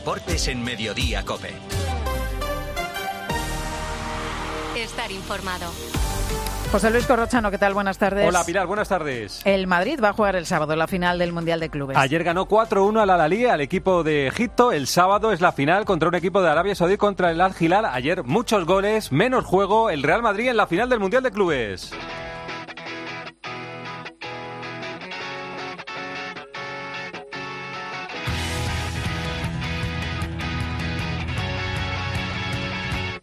deportes en Mediodía Cope. Estar informado. José Luis Corrochano, ¿qué tal? Buenas tardes. Hola Pilar, buenas tardes. El Madrid va a jugar el sábado la final del Mundial de Clubes. Ayer ganó 4-1 al Alalí, al equipo de Egipto. El sábado es la final contra un equipo de Arabia Saudí contra el Al Hilal. Ayer muchos goles, menos juego. El Real Madrid en la final del Mundial de Clubes.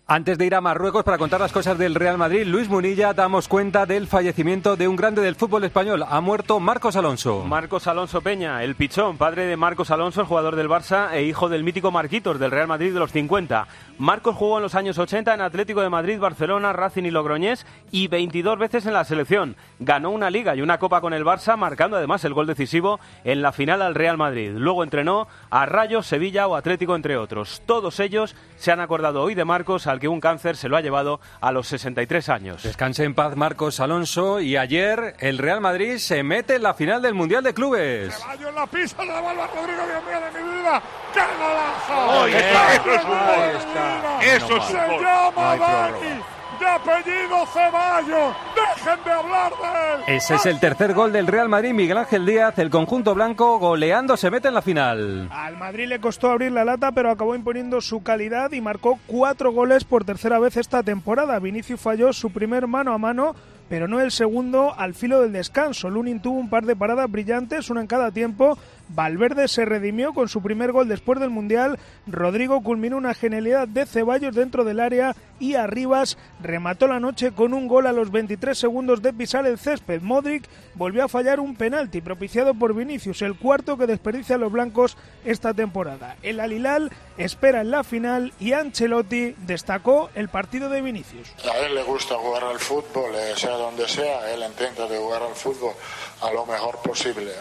Antes de ir a Marruecos para contar las cosas del Real Madrid, Luis Munilla, damos cuenta del fallecimiento de un grande del fútbol español. Ha muerto Marcos Alonso. Marcos Alonso Peña, el pichón, padre de Marcos Alonso, el jugador del Barça e hijo del mítico Marquitos del Real Madrid de los 50. Marcos jugó en los años 80 en Atlético de Madrid, Barcelona, Racing y Logroñés y 22 veces en la selección. Ganó una liga y una copa con el Barça, marcando además el gol decisivo en la final al Real Madrid. Luego entrenó a Rayo, Sevilla o Atlético, entre otros. Todos ellos se han acordado hoy de Marcos al que un cáncer se lo ha llevado a los 63 años. Descanse en paz Marcos Alonso y ayer el Real Madrid se mete en la final del Mundial de Clubes. Caballo en la pista, la devuelve Rodrigo, Dios mío de mi vida. ¡Qué golazo! Oye, ¡Qué eso es un gol! Eso es un Se gol. llama Dani, de apellido Ceballos. Dejen de hablar de él. Ese es el tercer gol del Real Madrid, Miguel Ángel Díaz, el conjunto blanco goleando se mete en la final. Al Madrid le costó abrir la lata, pero acabó imponiendo su calidad y marcó cuatro goles por tercera vez esta temporada. Vinicius falló su primer mano a mano, pero no el segundo al filo del descanso. Lunin tuvo un par de paradas brillantes, una en cada tiempo. Valverde se redimió con su primer gol después del Mundial. Rodrigo culminó una genialidad de Ceballos dentro del área y Arribas remató la noche con un gol a los 23 segundos de pisar el césped. Modric volvió a fallar un penalti propiciado por Vinicius, el cuarto que desperdicia a los blancos esta temporada. El Alilal espera en la final y Ancelotti destacó el partido de Vinicius. A él le gusta jugar al fútbol, eh, sea donde sea, él intenta de jugar al fútbol a lo mejor posible.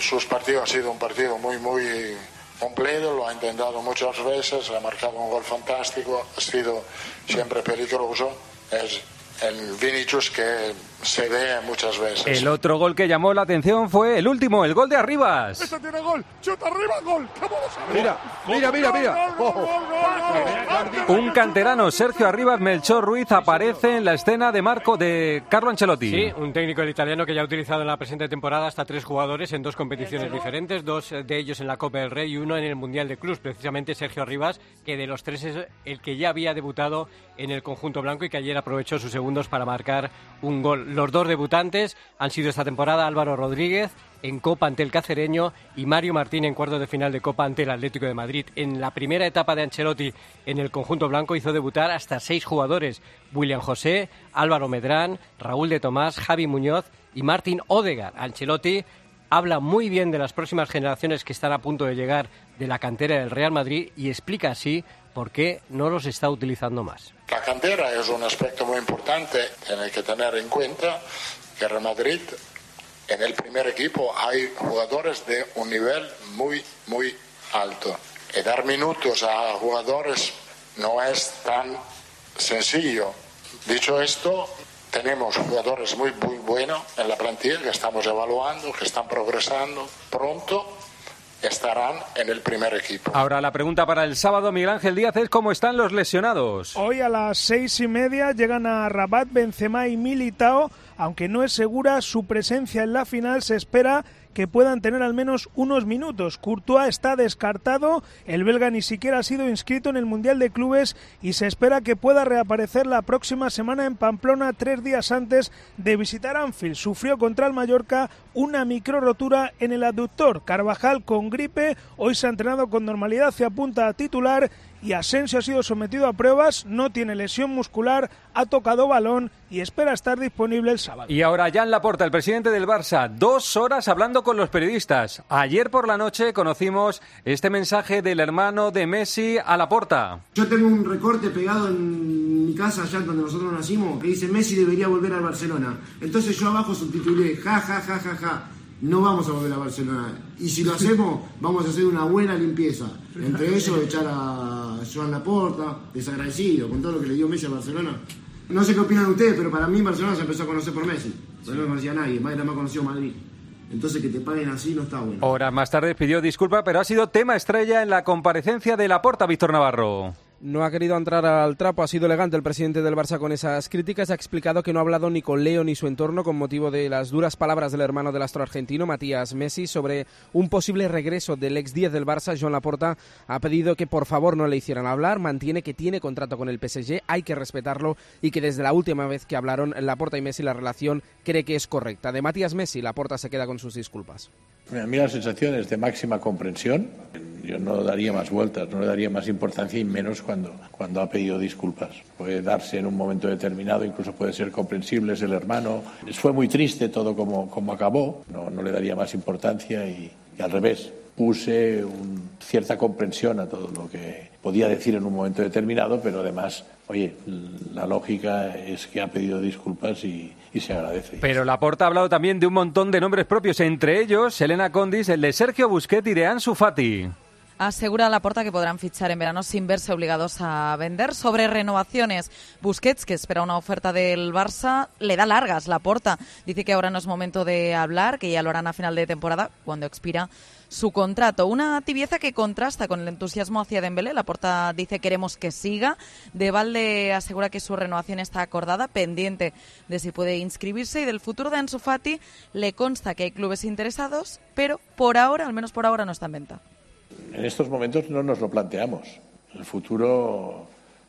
Sus partidos ha sido un partido muy, muy completo, lo ha intentado muchas veces, ha marcado un gol fantástico, ha sido siempre peligroso. Es el Vinicius que se ve muchas veces. El otro gol que llamó la atención fue el último, el gol de Arribas. Este tiene gol. Chuta arriba, gol. ¡Qué bola se Mira, mira, mira, mira. Un canterano, Sergio Arribas, Melchor Ruiz, aparece en la escena de Marco de Carlo Ancelotti. Sí, un técnico del italiano que ya ha utilizado en la presente temporada hasta tres jugadores en dos competiciones diferentes, dos de ellos en la Copa del Rey y uno en el Mundial de Clubs, precisamente Sergio Rivas, que de los tres es el que ya había debutado en el conjunto blanco y que ayer aprovechó sus segundos para marcar un gol. Los dos debutantes han sido esta temporada Álvaro Rodríguez en Copa ante el Cacereño y Mario Martín en cuartos de final de Copa ante el Atlético de Madrid. En la primera etapa de Ancelotti en el conjunto blanco hizo debutar hasta seis jugadores, William José, Álvaro Medrán, Raúl de Tomás, Javi Muñoz y Martín Odegar. Ancelotti habla muy bien de las próximas generaciones que están a punto de llegar de la cantera del Real Madrid y explica así por qué no los está utilizando más. La cantera es un aspecto muy importante, tiene que tener en cuenta que Real Madrid, en el primer equipo hay jugadores de un nivel muy, muy alto. Y dar minutos a jugadores no es tan sencillo. Dicho esto, tenemos jugadores muy, muy buenos en la plantilla que estamos evaluando, que están progresando. Pronto estarán en el primer equipo. Ahora la pregunta para el sábado, Miguel Ángel Díaz, es cómo están los lesionados. Hoy a las seis y media llegan a Rabat, Benzema y Militao. Aunque no es segura su presencia en la final, se espera que puedan tener al menos unos minutos. Courtois está descartado, el belga ni siquiera ha sido inscrito en el Mundial de Clubes y se espera que pueda reaparecer la próxima semana en Pamplona, tres días antes de visitar Anfield. Sufrió contra el Mallorca una micro rotura en el aductor. Carvajal con gripe, hoy se ha entrenado con normalidad, se apunta a titular y Asensio ha sido sometido a pruebas, no tiene lesión muscular, ha tocado balón y espera estar disponible el sábado. Y ahora Jan Laporta, el presidente del Barça, dos horas hablando con los periodistas. Ayer por la noche conocimos este mensaje del hermano de Messi a Laporta. Yo tengo un recorte pegado en mi casa, allá donde nosotros nacimos, que dice Messi debería volver al Barcelona. Entonces yo abajo subtitulé, ja, ja, ja, ja, ja. No vamos a volver a Barcelona. Y si lo hacemos, vamos a hacer una buena limpieza. Entre ellos, echar a Joan Laporta, desagradecido con todo lo que le dio Messi a Barcelona. No sé qué opinan ustedes, pero para mí Barcelona se empezó a conocer por Messi. Pero no conocía a nadie, más nada más conoció Madrid. Entonces que te paguen así no está bueno. Horas más tarde pidió disculpa, pero ha sido tema estrella en la comparecencia de Laporta, Víctor Navarro. No ha querido entrar al trapo, ha sido elegante el presidente del Barça con esas críticas. Ha explicado que no ha hablado ni con Leo ni su entorno con motivo de las duras palabras del hermano del astro argentino, Matías Messi, sobre un posible regreso del ex 10 del Barça. Joan Laporta ha pedido que por favor no le hicieran hablar. Mantiene que tiene contrato con el PSG, hay que respetarlo y que desde la última vez que hablaron Laporta y Messi la relación cree que es correcta. De Matías Messi, Laporta se queda con sus disculpas. A mí la sensación es de máxima comprensión. Yo no daría más vueltas, no le daría más importancia y menos cuando, cuando ha pedido disculpas. Puede darse en un momento determinado, incluso puede ser comprensible, es el hermano. Fue muy triste todo como, como acabó, no, no le daría más importancia y, y al revés. Puse un, cierta comprensión a todo lo que podía decir en un momento determinado, pero además, oye, la lógica es que ha pedido disculpas y, y se agradece. Pero Laporta ha hablado también de un montón de nombres propios, entre ellos Elena Condis, el de Sergio Busquets y de Ansu Fati. Asegura Laporta que podrán fichar en verano sin verse obligados a vender. Sobre renovaciones, Busquets, que espera una oferta del Barça, le da largas Laporta. Dice que ahora no es momento de hablar, que ya lo harán a final de temporada, cuando expira su contrato. Una tibieza que contrasta con el entusiasmo hacia Dembélé. Laporta dice queremos que siga. De Valde asegura que su renovación está acordada, pendiente de si puede inscribirse y del futuro de Ansu Fati le consta que hay clubes interesados, pero por ahora, al menos por ahora, no está en venta. En estos momentos no nos lo planteamos. El futuro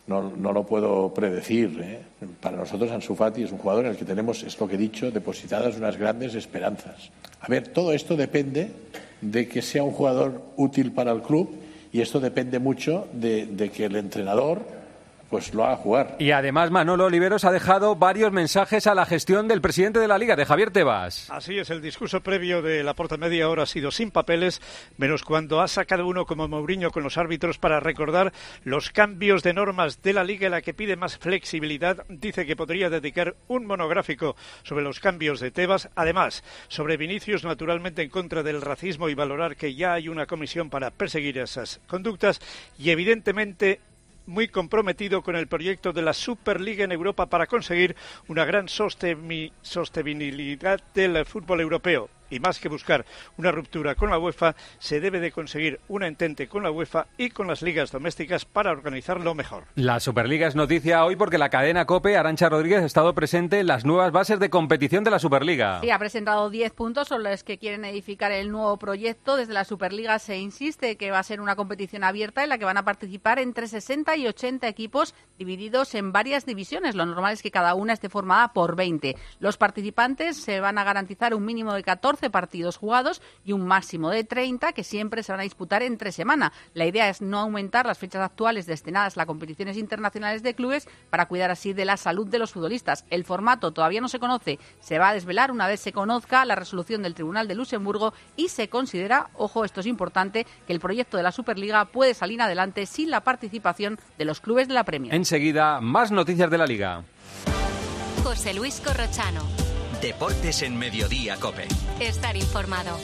no, no lo puedo predecir. ¿eh? Para nosotros Ansu Fati es un jugador en el que tenemos, es lo que he dicho, depositadas unas grandes esperanzas. A ver, todo esto depende de que sea un jugador útil para el club y esto depende mucho de que el entrenador pues lo haga jugar. Y además Manolo Oliveros ha dejado varios mensajes a la gestión del presidente de la Liga, de Javier Tebas. Así es, el discurso previo de la porta media hora ha sido sin papeles, menos cuando ha sacado uno como Mourinho con los árbitros para recordar los cambios de normas de la Liga en la que pide más flexibilidad. Dice que podría dedicar un monográfico sobre los cambios de Tebas. Además, sobre Vinicius, naturalmente en contra del racismo y valorar que ya hay una comisión para perseguir esas conductas. Y evidentemente muy comprometido con el proyecto de la Superliga en Europa para conseguir una gran sostenibilidad del fútbol europeo y más que buscar una ruptura con la UEFA, se debe de conseguir una entente con la UEFA y con las ligas domésticas para organizarlo mejor. La Superliga es noticia hoy porque la cadena COPE, Arancha Rodríguez, ha estado presente en las nuevas bases de competición de la Superliga. Sí, ha presentado 10 puntos sobre los que quieren edificar el nuevo proyecto. Desde la Superliga se insiste que va a ser una competición abierta en la que van a participar entre 60 y 80 equipos divididos en varias divisiones. Lo normal es que cada una esté formada por 20. Los participantes se van a garantizar un mínimo de 14 partidos jugados y un máximo de 30 que siempre se van a disputar entre semana. La idea es no aumentar las fechas actuales destinadas a las competiciones internacionales de clubes para cuidar así de la salud de los futbolistas. El formato todavía no se conoce, se va a desvelar una vez se conozca la resolución del Tribunal de Luxemburgo y se considera, ojo, esto es importante, que el proyecto de la Superliga puede salir adelante sin la participación de los clubes de la Premier. Enseguida, más noticias de la Liga. José Luis Corrochano. Deportes en Mediodía, Cope. Estar informado.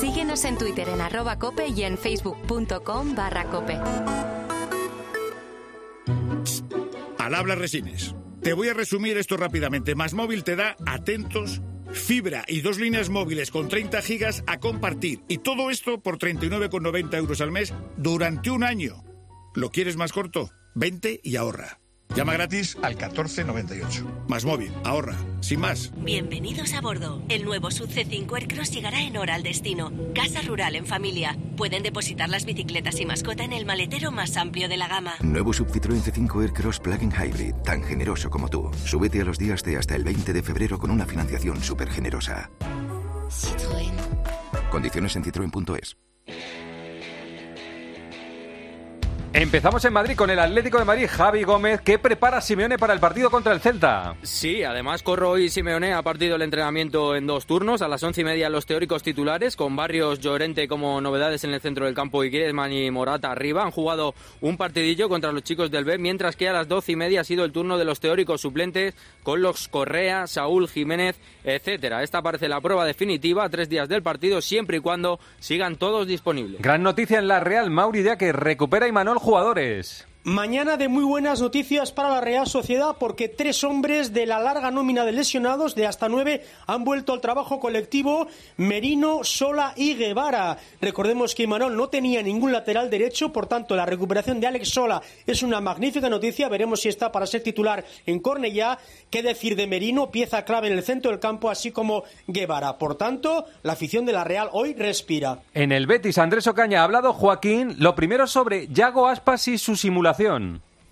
Síguenos en Twitter en arroba cope y en facebook.com barra cope. Al habla Resines. Te voy a resumir esto rápidamente. Más móvil te da atentos, fibra y dos líneas móviles con 30 gigas a compartir. Y todo esto por 39,90 euros al mes durante un año. ¿Lo quieres más corto? 20 y ahorra. Llama gratis al 1498. Más móvil, ahorra, sin más. Bienvenidos a bordo. El nuevo Sub C5 Aircross llegará en hora al destino. Casa rural en familia. Pueden depositar las bicicletas y mascota en el maletero más amplio de la gama. Nuevo Sub Citroën C5 Aircross Plug-in Hybrid, tan generoso como tú. Súbete a los días de hasta el 20 de febrero con una financiación súper generosa. Citroën. Condiciones en citroen.es. Empezamos en Madrid con el Atlético de Madrid, Javi Gómez. ¿Qué prepara Simeone para el partido contra el Celta? Sí, además Corro hoy Simeone ha partido el entrenamiento en dos turnos. A las once y media los teóricos titulares, con Barrios Llorente como novedades en el centro del campo y Griezmann y Morata arriba. Han jugado un partidillo contra los chicos del B, mientras que a las doce y media ha sido el turno de los teóricos suplentes con los Correa, Saúl Jiménez, etcétera. Esta parece la prueba definitiva a tres días del partido, siempre y cuando sigan todos disponibles. Gran noticia en la Real Maurida que recupera Imanol jugadores. Mañana de muy buenas noticias para la Real Sociedad porque tres hombres de la larga nómina de lesionados de hasta nueve han vuelto al trabajo colectivo Merino, Sola y Guevara. Recordemos que Imanol no tenía ningún lateral derecho, por tanto la recuperación de Alex Sola es una magnífica noticia. Veremos si está para ser titular en Cornellá. ¿Qué decir de Merino? Pieza clave en el centro del campo, así como Guevara. Por tanto, la afición de la Real hoy respira. En el Betis, Andrés Ocaña ha hablado Joaquín, lo primero sobre Yago Aspas y su simulación.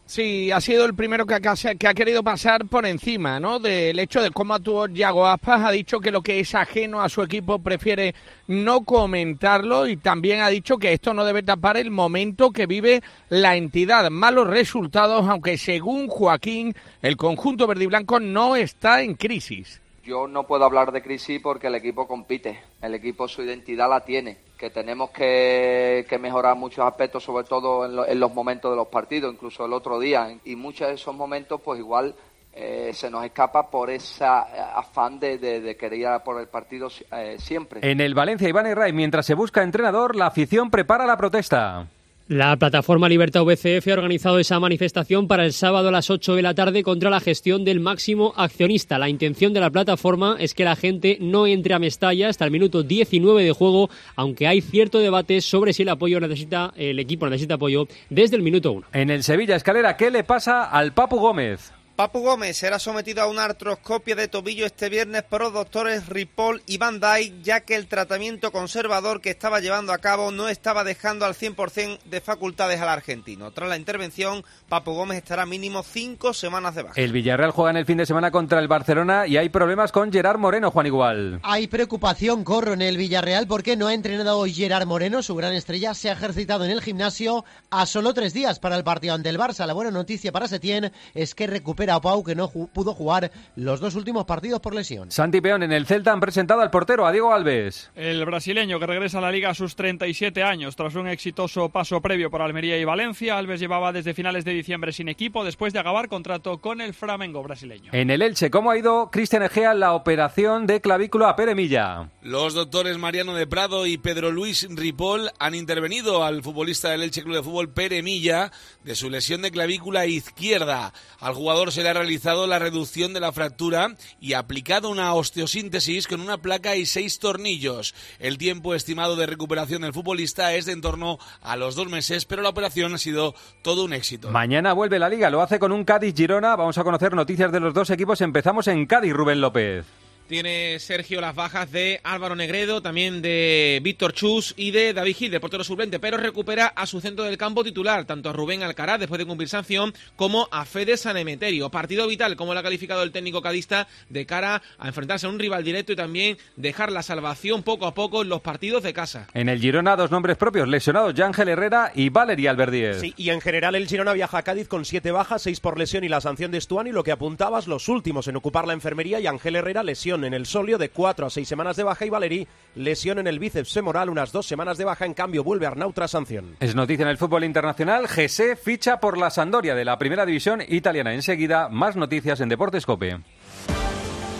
Sí, ha sido el primero que ha, que ha querido pasar por encima, ¿no? Del hecho de cómo actuó Yago Aspas. Ha dicho que lo que es ajeno a su equipo prefiere no comentarlo y también ha dicho que esto no debe tapar el momento que vive la entidad. Malos resultados, aunque según Joaquín, el conjunto verde y blanco no está en crisis. Yo no puedo hablar de crisis porque el equipo compite, el equipo su identidad la tiene, que tenemos que, mejorar muchos aspectos, sobre todo en, los momentos de los partidos, incluso el otro día, y muchos de esos momentos pues igual eh, se nos escapa por ese afán de, querer ir por el partido eh, siempre. En el Valencia Iván Ray, mientras se busca entrenador, la afición prepara la protesta. La plataforma Libertad VCF ha organizado esa manifestación para el sábado a las 8 de la tarde contra la gestión del máximo accionista. La intención de la plataforma es que la gente no entre a Mestalla hasta el minuto 19 de juego, aunque hay cierto debate sobre si el apoyo necesita el equipo necesita apoyo desde el minuto 1. En el Sevilla Escalera, ¿qué le pasa al Papu Gómez? Papu Gómez será sometido a una artroscopia de tobillo este viernes por los doctores Ripoll y Van Dyke, ya que el tratamiento conservador que estaba llevando a cabo no estaba dejando al 100% de facultades al argentino. Tras la intervención, Papu Gómez estará mínimo cinco semanas de baja. El Villarreal juega en el fin de semana contra el Barcelona y hay problemas con Gerard Moreno, Juan Igual. Hay preocupación, corro, en el Villarreal porque no ha entrenado hoy Gerard Moreno, su gran estrella, se ha ejercitado en el gimnasio a solo tres días para el partido ante el Barça. La buena noticia para Setién es que recupera a Pau, que no pudo jugar los dos últimos partidos por lesión. Santi Peón, en el Celta han presentado al portero, a Diego Alves. El brasileño que regresa a la liga a sus 37 años tras un exitoso paso previo por Almería y Valencia. Alves llevaba desde finales de diciembre sin equipo después de acabar contrato con el Flamengo brasileño. En el Elche, ¿cómo ha ido Cristian Egea la operación de clavícula a Peremilla? Los doctores Mariano de Prado y Pedro Luis Ripoll han intervenido al futbolista del Elche Club de Fútbol Peremilla de su lesión de clavícula izquierda. Al jugador se le ha realizado la reducción de la fractura y aplicado una osteosíntesis con una placa y seis tornillos. El tiempo estimado de recuperación del futbolista es de en torno a los dos meses, pero la operación ha sido todo un éxito. Mañana vuelve la liga, lo hace con un Cádiz-Girona. Vamos a conocer noticias de los dos equipos. Empezamos en Cádiz, Rubén López. Tiene Sergio las bajas de Álvaro Negredo, también de Víctor Chus y de David Gil, de portero suplente, pero recupera a su centro del campo titular, tanto a Rubén Alcaraz después de cumplir sanción, como a Fede Sanemeterio. Partido vital, como lo ha calificado el técnico cadista, de cara a enfrentarse a un rival directo y también dejar la salvación poco a poco en los partidos de casa. En el Girona, dos nombres propios, lesionados, Yángel Herrera y Valeria Alberdiez. Sí, y en general el Girona viaja a Cádiz con siete bajas, seis por lesión y la sanción de Stuani, lo que apuntabas, los últimos en ocupar la enfermería y Ángel Herrera lesión en el solio de cuatro a seis semanas de baja y Valeri lesión en el bíceps femoral, unas dos semanas de baja, en cambio vuelve Arnau tras sanción. Es noticia en el fútbol internacional, Gese ficha por la Sandoria de la primera división italiana. Enseguida, más noticias en Deportes Cope.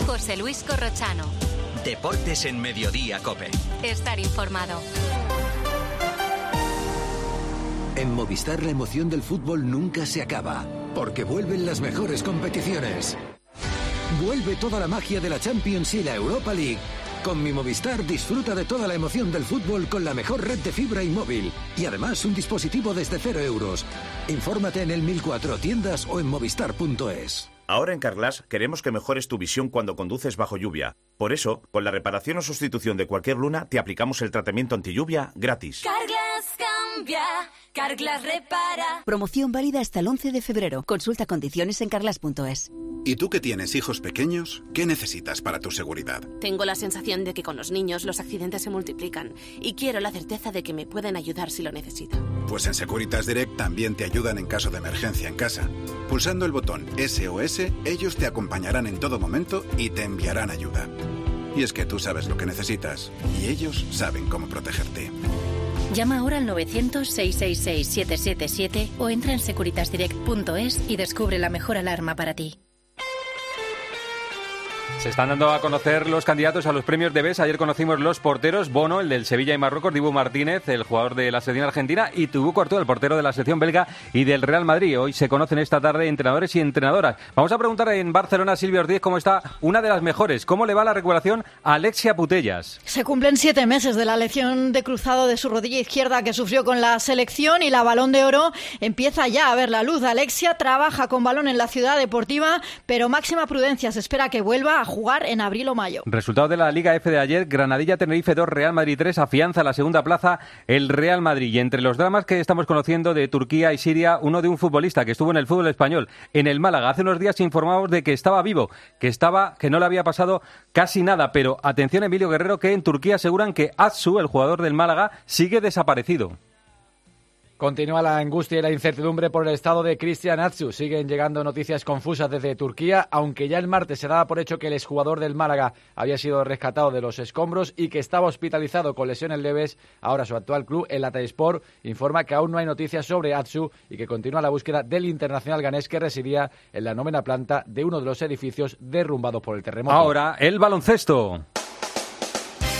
José Luis Corrochano. Deportes en Mediodía Cope. Estar informado. En Movistar la emoción del fútbol nunca se acaba, porque vuelven las mejores competiciones. Vuelve toda la magia de la Champions y la Europa League. Con mi Movistar disfruta de toda la emoción del fútbol con la mejor red de fibra y móvil. Y además un dispositivo desde cero euros. Infórmate en el 1004 tiendas o en movistar.es. Ahora en Carglass queremos que mejores tu visión cuando conduces bajo lluvia. Por eso, con la reparación o sustitución de cualquier luna, te aplicamos el tratamiento anti lluvia gratis. Carglass cambia, Carglass repara. Promoción válida hasta el 11 de febrero. Consulta condiciones en carglass.es. ¿Y tú que tienes hijos pequeños? ¿Qué necesitas para tu seguridad? Tengo la sensación de que con los niños los accidentes se multiplican y quiero la certeza de que me pueden ayudar si lo necesito. Pues en Securitas Direct también te ayudan en caso de emergencia en casa. Pulsando el botón SOS, ellos te acompañarán en todo momento y te enviarán ayuda. Y es que tú sabes lo que necesitas y ellos saben cómo protegerte. Llama ahora al 900-666-777 o entra en securitasdirect.es y descubre la mejor alarma para ti. Se están dando a conocer los candidatos a los premios de BES. Ayer conocimos los porteros, Bono, el del Sevilla y Marruecos, Dibu Martínez, el jugador de la selección argentina, y Tubú Courtois, el portero de la selección belga y del Real Madrid. Hoy se conocen esta tarde entrenadores y entrenadoras. Vamos a preguntar en Barcelona a Silvia Ortiz cómo está una de las mejores. ¿Cómo le va la recuperación a Alexia Putellas? Se cumplen siete meses de la lesión de cruzado de su rodilla izquierda que sufrió con la selección y la balón de oro empieza ya a ver la luz. Alexia trabaja con balón en la ciudad deportiva, pero máxima prudencia. Se espera que vuelva a jugar en abril o mayo. Resultado de la Liga F de ayer, Granadilla Tenerife 2, Real Madrid 3, afianza la segunda plaza el Real Madrid. Y entre los dramas que estamos conociendo de Turquía y Siria, uno de un futbolista que estuvo en el fútbol español, en el Málaga. Hace unos días informamos de que estaba vivo, que estaba, que no le había pasado casi nada. Pero atención, Emilio Guerrero, que en Turquía aseguran que Atsu, el jugador del Málaga, sigue desaparecido. Continúa la angustia y la incertidumbre por el estado de Cristian Atsu. Siguen llegando noticias confusas desde Turquía, aunque ya el martes se daba por hecho que el exjugador del Málaga había sido rescatado de los escombros y que estaba hospitalizado con lesiones leves. Ahora su actual club, el Sport, informa que aún no hay noticias sobre Atsu y que continúa la búsqueda del internacional ganés que residía en la novena planta de uno de los edificios derrumbados por el terremoto. Ahora, el baloncesto.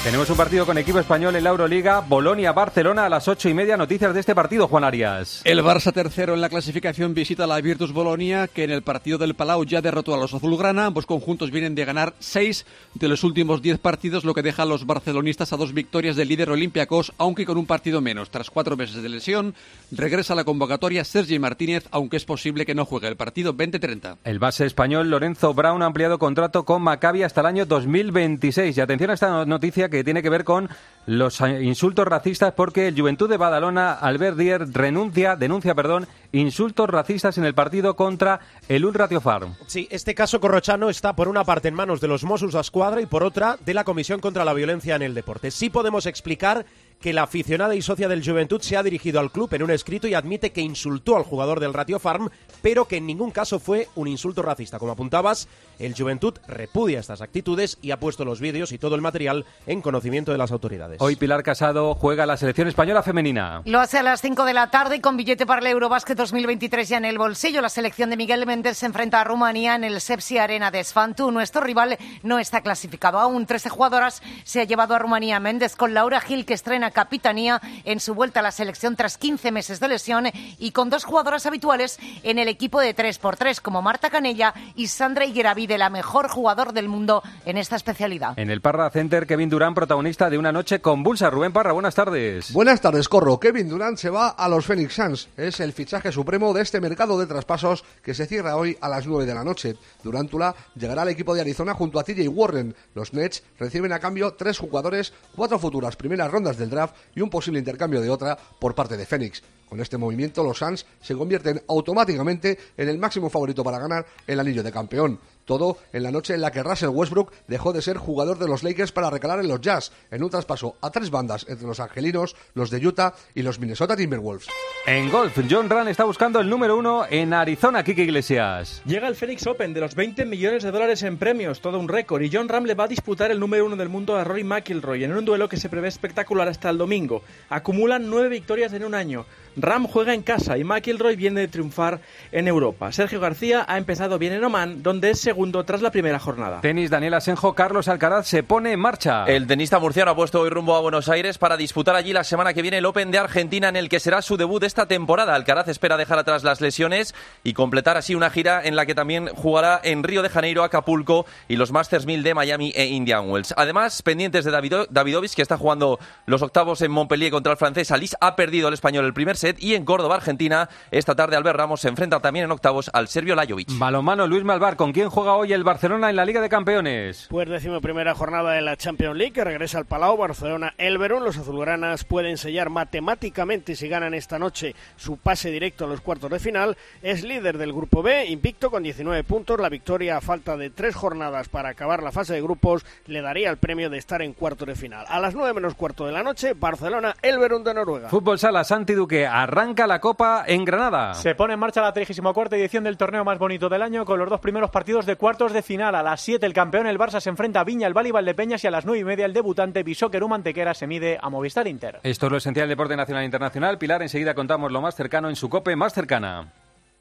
Tenemos un partido con equipo español en la Euroliga, Bolonia-Barcelona a las ocho y media. Noticias de este partido, Juan Arias. El Barça tercero en la clasificación visita a la Virtus Bolonia, que en el partido del Palau ya derrotó a los azulgrana. Ambos conjuntos vienen de ganar seis de los últimos diez partidos, lo que deja a los barcelonistas a dos victorias del líder Olympiacos, aunque con un partido menos. Tras cuatro meses de lesión, regresa a la convocatoria Sergi Martínez, aunque es posible que no juegue el partido 20-30. El base español Lorenzo Brown ha ampliado contrato con Maccabi hasta el año 2026. Y atención a esta noticia que tiene que ver con los insultos racistas porque el Juventud de Badalona, Albert Dier, renuncia, denuncia, perdón, insultos racistas en el partido contra el Ulratio Farm. Sí, este caso corrochano está por una parte en manos de los Mossos a Escuadra y por otra de la Comisión contra la Violencia en el Deporte. Sí podemos explicar que la aficionada y socia del Juventud se ha dirigido al club en un escrito y admite que insultó al jugador del Ratio Farm, pero que en ningún caso fue un insulto racista. Como apuntabas, el Juventud repudia estas actitudes y ha puesto los vídeos y todo el material en conocimiento de las autoridades. Hoy Pilar Casado juega la selección española femenina. Lo hace a las 5 de la tarde con billete para el Eurobásquet 2023 ya en el bolsillo. La selección de Miguel Méndez se enfrenta a Rumanía en el Sepsi Arena de Sfantu. Nuestro rival no está clasificado aún. 13 jugadoras se ha llevado a Rumanía Méndez con Laura Gil que estrena capitanía en su vuelta a la selección tras 15 meses de lesión y con dos jugadoras habituales en el equipo de 3x3 como Marta Canella y Sandra Higueravide, la mejor jugador del mundo en esta especialidad. En el Parra Center, Kevin Durán, protagonista de una noche convulsa. Rubén Parra, buenas tardes. Buenas tardes, Corro. Kevin Durán se va a los Phoenix Suns. Es el fichaje supremo de este mercado de traspasos que se cierra hoy a las 9 de la noche. Durántula llegará al equipo de Arizona junto a TJ Warren. Los Nets reciben a cambio tres jugadores, cuatro futuras primeras rondas del y un posible intercambio de otra por parte de Phoenix. Con este movimiento, los Suns se convierten automáticamente en el máximo favorito para ganar el anillo de campeón. Todo en la noche en la que Russell Westbrook dejó de ser jugador de los Lakers para recalar en los Jazz, en un traspaso a tres bandas entre los angelinos, los de Utah y los Minnesota Timberwolves. En golf, John Ram está buscando el número uno en Arizona, Kike Iglesias. Llega el Phoenix Open de los 20 millones de dólares en premios, todo un récord, y John Ram le va a disputar el número uno del mundo a Rory McIlroy en un duelo que se prevé espectacular hasta el domingo. Acumulan nueve victorias en un año. Ram juega en casa y McIlroy viene de triunfar en Europa. Sergio García ha empezado bien en Oman, donde es segundo tras la primera jornada. Tenis, Daniel Asenjo, Carlos Alcaraz se pone en marcha. El tenista murciano ha puesto hoy rumbo a Buenos Aires para disputar allí la semana que viene el Open de Argentina, en el que será su debut esta temporada. Alcaraz espera dejar atrás las lesiones y completar así una gira en la que también jugará en Río de Janeiro, Acapulco y los Masters 1000 de Miami e Indian Wells. Además, pendientes de Davido, Davidovich, que está jugando los octavos en Montpellier contra el francés Alice, ha perdido el español el primer set y en Córdoba, Argentina, esta tarde Albert Ramos se enfrenta también en octavos al serbio Lajovic. Balomano Luis Malvar, ¿con quién juega hoy el Barcelona en la Liga de Campeones? Pues decimo primera jornada de la Champions League que regresa al Palau Barcelona Elverón. Los azulgranas pueden sellar matemáticamente si ganan esta noche su pase directo a los cuartos de final. Es líder del grupo B, invicto con 19 puntos. La victoria a falta de tres jornadas para acabar la fase de grupos le daría el premio de estar en cuartos de final. A las 9 menos cuarto de la noche, Barcelona Elverón de Noruega. Fútbol Sala Santi Duque arranca la Copa en Granada. Se pone en marcha la 34 edición del torneo más bonito del año con los dos primeros partidos de cuartos de final. A las 7 el campeón, el Barça, se enfrenta a Viña, el Bali Valdepeñas y a las 9 y media el debutante Bisóqueru Mantequera se mide a Movistar Inter. Esto es lo esencial del deporte nacional e internacional. Pilar, enseguida contamos lo más cercano en su COPE más cercana.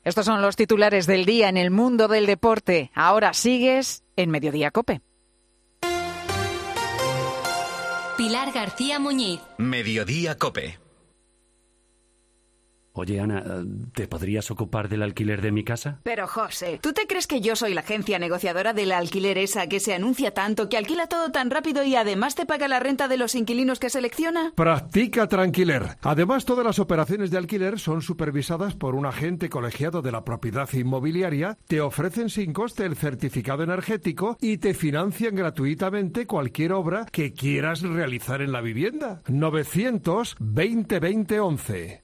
Estos son los titulares del día en el mundo del deporte. Ahora sigues en Mediodía Cope. Pilar García Muñiz. Mediodía Cope. Oye, Ana, ¿te podrías ocupar del alquiler de mi casa? Pero José, ¿tú te crees que yo soy la agencia negociadora del alquiler esa que se anuncia tanto, que alquila todo tan rápido y además te paga la renta de los inquilinos que selecciona? Practica Tranquiler. Además, todas las operaciones de alquiler son supervisadas por un agente colegiado de la propiedad inmobiliaria, te ofrecen sin coste el certificado energético y te financian gratuitamente cualquier obra que quieras realizar en la vivienda. 920 20 11.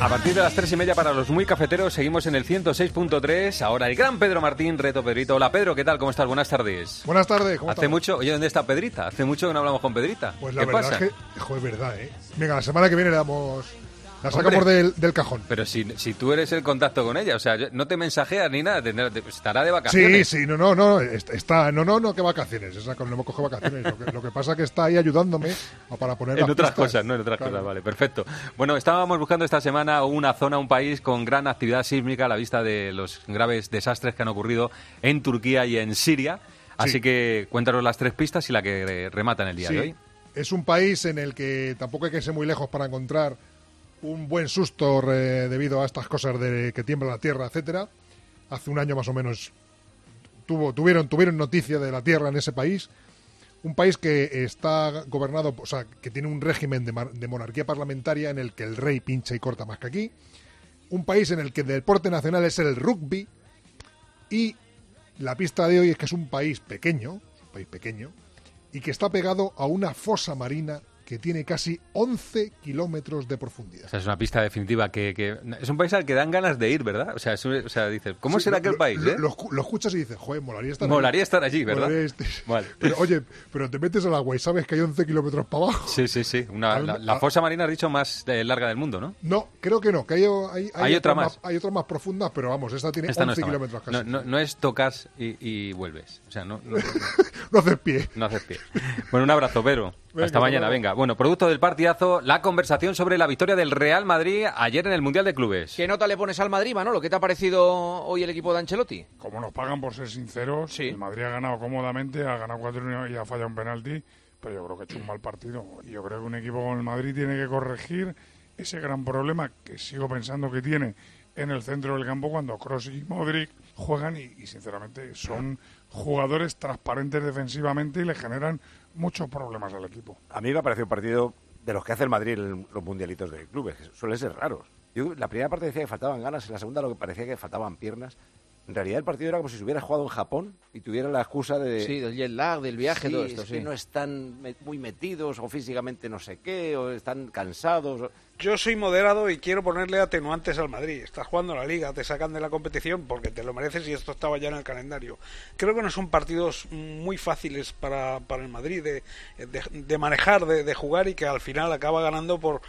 A partir de las tres y media para los muy cafeteros seguimos en el 106.3. Ahora el gran Pedro Martín, reto Pedrito. Hola Pedro, ¿qué tal? ¿Cómo estás? Buenas tardes. Buenas tardes. ¿cómo Hace estamos? mucho, oye, ¿dónde está Pedrita? Hace mucho que no hablamos con Pedrita. Pues la ¿Qué verdad pasa? es que, joder, verdad, ¿eh? Venga, la semana que viene le damos... La sacamos Hombre. del, del cajón. Pero si, si tú eres el contacto con ella, o sea, no te mensajeas ni nada, estará de Sí, vacaciones. sí, no, no, no, est- está, no, no, no, que vacaciones, esa no me coge vacaciones, lo que, lo que pasa que está ahí ayudándome para poner En las otras pistas. cosas, no en otras Claro. cosas, vale, perfecto. Bueno, estábamos buscando esta semana una zona, un país con gran actividad sísmica a la vista de los graves desastres que han ocurrido en Turquía y en Siria. Así que cuéntanos las tres pistas y la que remata en el día Sí, de hoy. Es un país en el que tampoco hay que ser muy lejos para encontrar un buen susto eh, debido a estas cosas de que tiembla la tierra, etcétera. Hace un año más o menos tuvo, tuvieron, tuvieron noticia de la tierra en ese país. Un país que está gobernado, o sea, que tiene un régimen de, de monarquía parlamentaria en el que el rey pincha y corta más que aquí. Un país en el que el deporte nacional es el rugby. Y la pista de hoy es que es un país pequeño, un país pequeño, y que está pegado a una fosa marina que tiene casi 11 kilómetros de profundidad. O sea, es una pista definitiva que, que- es un país al que dan ganas de ir, ¿verdad? O sea, es un- o sea dices, ¿cómo Sí, será lo- aquel país? Lo, eh? lo escu- lo escuchas y dices, joder, molaría estar Molaría allí. estar allí, ¿verdad? Vale. Pero, oye, pero te metes al agua y sabes que hay 11 kilómetros para abajo. Sí, sí, sí. Una- la, la fosa marina, has dicho, más eh, larga del mundo, ¿no? No, creo que no, que hay, hay, Hay otra otras más. Hay otras más profundas, pero vamos, esta tiene Esta no 11 está mal. kilómetros casi. No, no- no es tocas y, y vuelves. O sea, no, no, No haces pie. no haces pie. Bueno, un abrazo, Pedro. Venga, Hasta mañana, venga. Bueno, producto del partidazo, la conversación sobre la victoria del Real Madrid ayer en el Mundial de Clubes. ¿Qué nota le pones al Madrid, Manolo? ¿Qué te ha parecido hoy el equipo de Ancelotti? Como nos pagan por ser sinceros, el Madrid ha ganado cómodamente, ha ganado 4-1 y ha fallado un penalti, pero yo creo que ha hecho un mal partido. Y yo creo que un equipo como el Madrid tiene que corregir ese gran problema que sigo pensando que tiene en el centro del campo cuando Kroos y Modric juegan y, y, sinceramente son jugadores transparentes defensivamente y le generan muchos problemas al equipo. A mí me ha parecido un partido de los que hace el Madrid en los mundialitos de clubes, que suelen ser raros. Yo, la primera parte decía que faltaban ganas, en la segunda lo que parecía que faltaban piernas. En realidad el partido era como si se hubiera jugado en Japón y tuviera la excusa de... Sí, del jet lag, del viaje, Sí, todo esto, es sí. que no están muy metidos o físicamente no sé qué, o están cansados. Yo soy moderado y quiero ponerle atenuantes al Madrid. Estás jugando la liga, te sacan de la competición porque te lo mereces y esto estaba ya en el calendario. Creo que no son partidos muy fáciles para, para el Madrid de, de- de manejar, de, de jugar y que al final acaba ganando por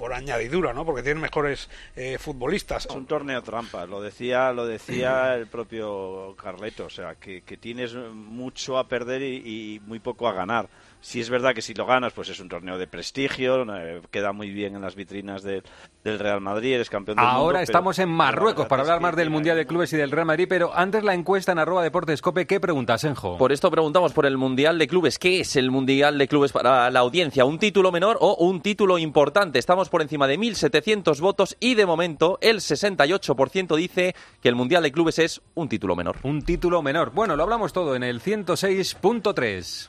por añadidura, ¿no? Porque tienen mejores eh, futbolistas. Es un torneo trampa, lo decía, lo decía el propio Carleto, o sea, que, que tienes mucho a perder y, y muy poco a ganar. Si es verdad que si lo ganas, pues es un torneo de prestigio, eh, queda muy bien en las vitrinas de- del Real Madrid, eres campeón del mundo. Ahora pero- estamos en Marruecos para hablar más del Mundial de Clubes y del Real Madrid, pero antes la encuesta en arroba deportes cope, ¿qué preguntas, Enjo? Por esto preguntamos por el Mundial de Clubes. ¿Qué es el Mundial de Clubes para la audiencia? ¿Un título menor o un título importante? Estamos por encima de 1.700 votos y de momento el 68% dice que el Mundial de Clubes es un título menor. Un título menor. Bueno, lo hablamos todo en el 106.3.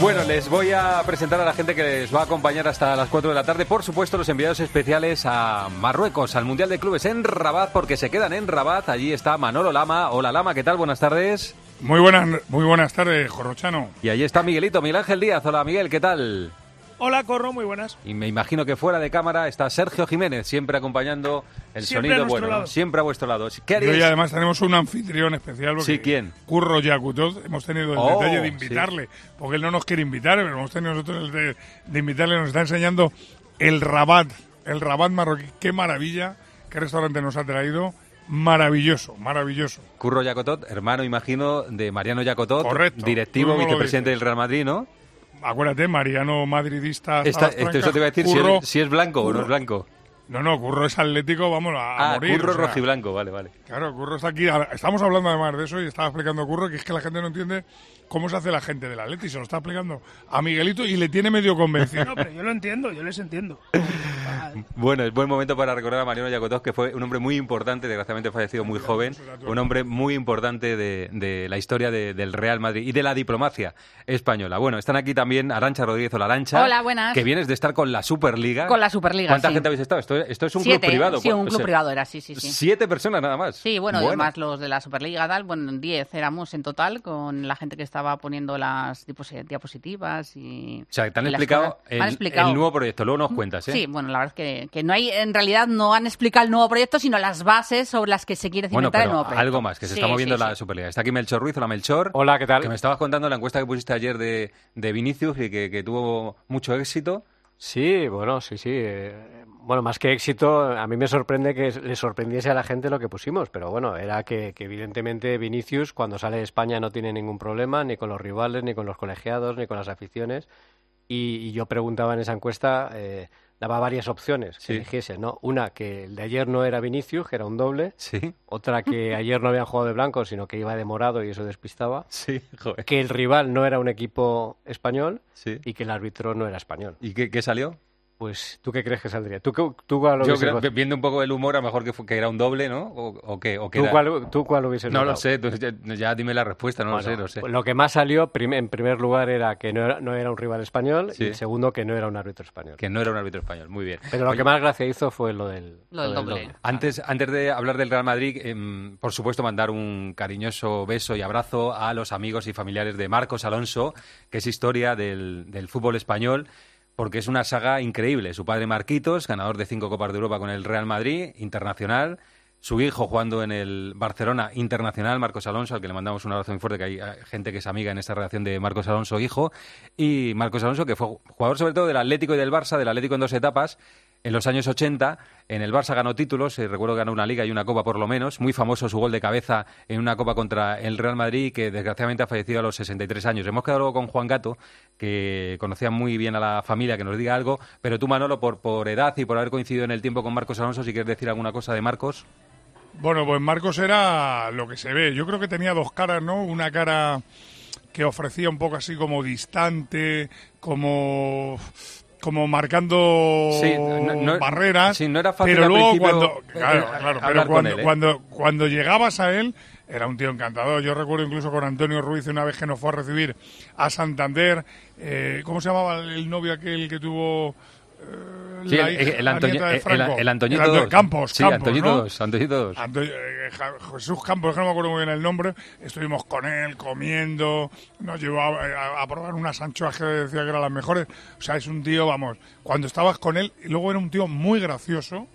Bueno, les voy a presentar a la gente que les va a acompañar hasta las 4 de la tarde. Por supuesto, los enviados especiales a Marruecos, al Mundial de Clubes en Rabat, porque se quedan en Rabat. Allí está Manolo Lama. Hola Lama, ¿qué tal? Buenas tardes. Muy buenas, muy buenas tardes, Jorrochano. Y allí está Miguelito, Miguel Ángel Díaz. Hola Miguel, ¿qué tal? Hola, Corro, muy buenas. Y me imagino que fuera de cámara está Sergio Jiménez, siempre acompañando el Siempre sonido bueno, siempre a vuestro lado. ¿Qué Y además tenemos un anfitrión especial. Porque Sí, ¿quién? Curro Yakutov. Hemos tenido el Oh, detalle de sí. invitarle, porque él no nos quiere invitar, pero hemos tenido nosotros el de, de invitarle. Nos está enseñando el Rabat, el Rabat marroquí. Qué maravilla, qué restaurante nos ha traído. Maravilloso, maravilloso. Curro Yacotot, hermano, imagino, de Mariano Yacotot, Correcto. directivo, vicepresidente del Real Madrid, ¿no? Acuérdate, Mariano madridista. Esto, eso trancas. te iba a decir si Curro- es, si es blanco o no Curro- es blanco. No, no, Curro es atlético, vamos a, Ah, morir. Curro o sea. rojiblanco, vale, vale. Claro, Curro está aquí. Estamos hablando además de eso y estaba explicando Curro que es que la gente no entiende cómo se hace la gente del Atleti. Se lo está explicando a Miguelito y le tiene medio convencido. No, pero yo lo entiendo, yo les entiendo. Bueno, es buen momento para recordar a Mariano Yacotot, que fue un hombre muy importante, desgraciadamente fallecido muy joven, un hombre muy importante de, de la historia de- del Real Madrid y de la diplomacia española. Bueno, están aquí también Arancha Rodríguez o la Arancha. Hola, buenas. Que vienes de estar con la Superliga. Con la Superliga, ¿Cuánta sí. gente habéis estado? Esto, esto es un Siete, club privado. Sí, un O club sea, privado era, sí, sí, sí. Siete personas nada más. Sí, bueno, además los de la Superliga, tal, bueno, 10 éramos en total con la gente que estaba poniendo las diapositivas y... O sea, te han explicado, cosas. El, han explicado. el nuevo proyecto. Luego nos cuentas, ¿eh? Sí, bueno, la verdad es que, que no hay, en realidad no han explicado el nuevo proyecto, sino las bases sobre las que se quiere Bueno, cimentar el pero nuevo proyecto. algo más, que se Sí, está moviendo sí, la sí. Superliga. Está aquí Melchor Ruiz, hola Melchor. Hola, ¿qué tal? Que me estabas contando la encuesta que pusiste ayer de, de Vinicius y que, que tuvo mucho éxito. Sí, bueno, sí, sí. eh, Bueno, más que éxito, a mí me sorprende que le sorprendiese a la gente lo que pusimos, pero bueno, era que, que evidentemente Vinicius cuando sale de España no tiene ningún problema, ni con los rivales, ni con los colegiados, ni con las aficiones. Y, y yo preguntaba en esa encuesta, eh, daba varias opciones que Sí. eligiese, ¿no? Una, que el de ayer no era Vinicius, que era un doble. Sí. Otra, que ayer no habían jugado de blanco, sino que iba de morado y eso despistaba. Sí, joder. Que el rival no era un equipo español Sí. y que el árbitro no era español. ¿Y qué, qué salió? Pues, ¿tú qué crees que saldría? ¿Tú, tú cuál Yo creo viendo un poco el humor, a lo mejor que, que era un doble, ¿no? ¿O, o qué? O que ¿Tú era- cuál, tú cuál hubieses No votado? lo sé, tú ya, ya dime la respuesta, no Bueno, lo sé, no sé. pues lo que más salió, prim- en primer lugar, era que no era, no era un rival español Sí. y segundo, que no era un árbitro español. Que no era un árbitro español, muy bien. Pero lo Oye, que más gracia hizo fue lo del, Lo del doble. Antes, antes de hablar del Real Madrid, em, por supuesto, mandar un cariñoso beso y abrazo a los amigos y familiares de Marcos Alonso, que es historia del, del fútbol español, porque es una saga increíble. Su padre Marquitos, ganador de cinco Copas de Europa con el Real Madrid, internacional. Su hijo jugando en el Barcelona Internacional, Marcos Alonso, al que le mandamos un abrazo muy fuerte, que hay gente que es amiga en esta relación de Marcos Alonso hijo. Y Marcos Alonso, que fue jugador sobre todo del Atlético y del Barça, del Atlético en dos etapas. En los años 80, en el Barça ganó títulos, eh, recuerdo que ganó una liga y una copa por lo menos. Muy famoso su gol de cabeza en una copa contra el Real Madrid, que desgraciadamente ha fallecido a los 63 años. Hemos quedado luego con Juan Gato, que conocía muy bien a la familia, que nos diga algo. Pero tú, Manolo, por, por edad y por haber coincidido en el tiempo con Marcos Alonso, si quieres decir alguna cosa de Marcos. Bueno, pues Marcos era lo que se ve. Yo creo que tenía dos caras, ¿no? Una cara que ofrecía un poco así como distante, como como marcando Sí, no- no- barreras. sí, no era fácil pero luego cuando, eh, claro, eh, claro, pero cuando, él, ¿eh? cuando, cuando llegabas a él, era un tío encantador. Yo recuerdo incluso con Antonio Ruiz una vez que nos fue a recibir a Santander. eh, ¿Cómo se llamaba el novio aquel que tuvo Sí, la el, el, de el- Antoñito Anto-. Campos, Sí, Campos, Antoñito ¿no? dos, Antoñito dos. Anto- eh, Jesús Campos, que no me acuerdo muy bien el nombre, estuvimos con él comiendo, nos llevó a, a- a probar unas anchoas que decía que eran las mejores. O sea, es un tío, vamos, cuando estabas con él, y luego era un tío muy gracioso,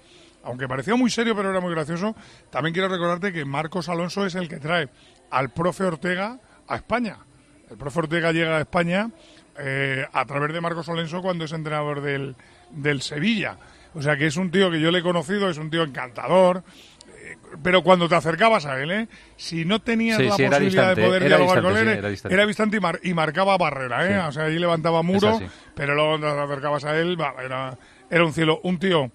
aunque parecía muy serio, pero era muy gracioso. También quiero recordarte que Marcos Alonso es el que trae al profe Ortega a España. El profe Ortega llega a España eh, a través de Marcos Alonso cuando es entrenador del, del Sevilla. O sea que es un tío que yo le he conocido, es un tío encantador. eh, Pero cuando te acercabas a él, ¿eh? si no tenías Sí, la sí, posibilidad distante, de poder dialogar distante, con él, sí, era era distante y, mar- y marcaba barrera, ¿eh? O sea, ahí levantaba muro, pero luego cuando te acercabas a él, era, era un cielo. Un tío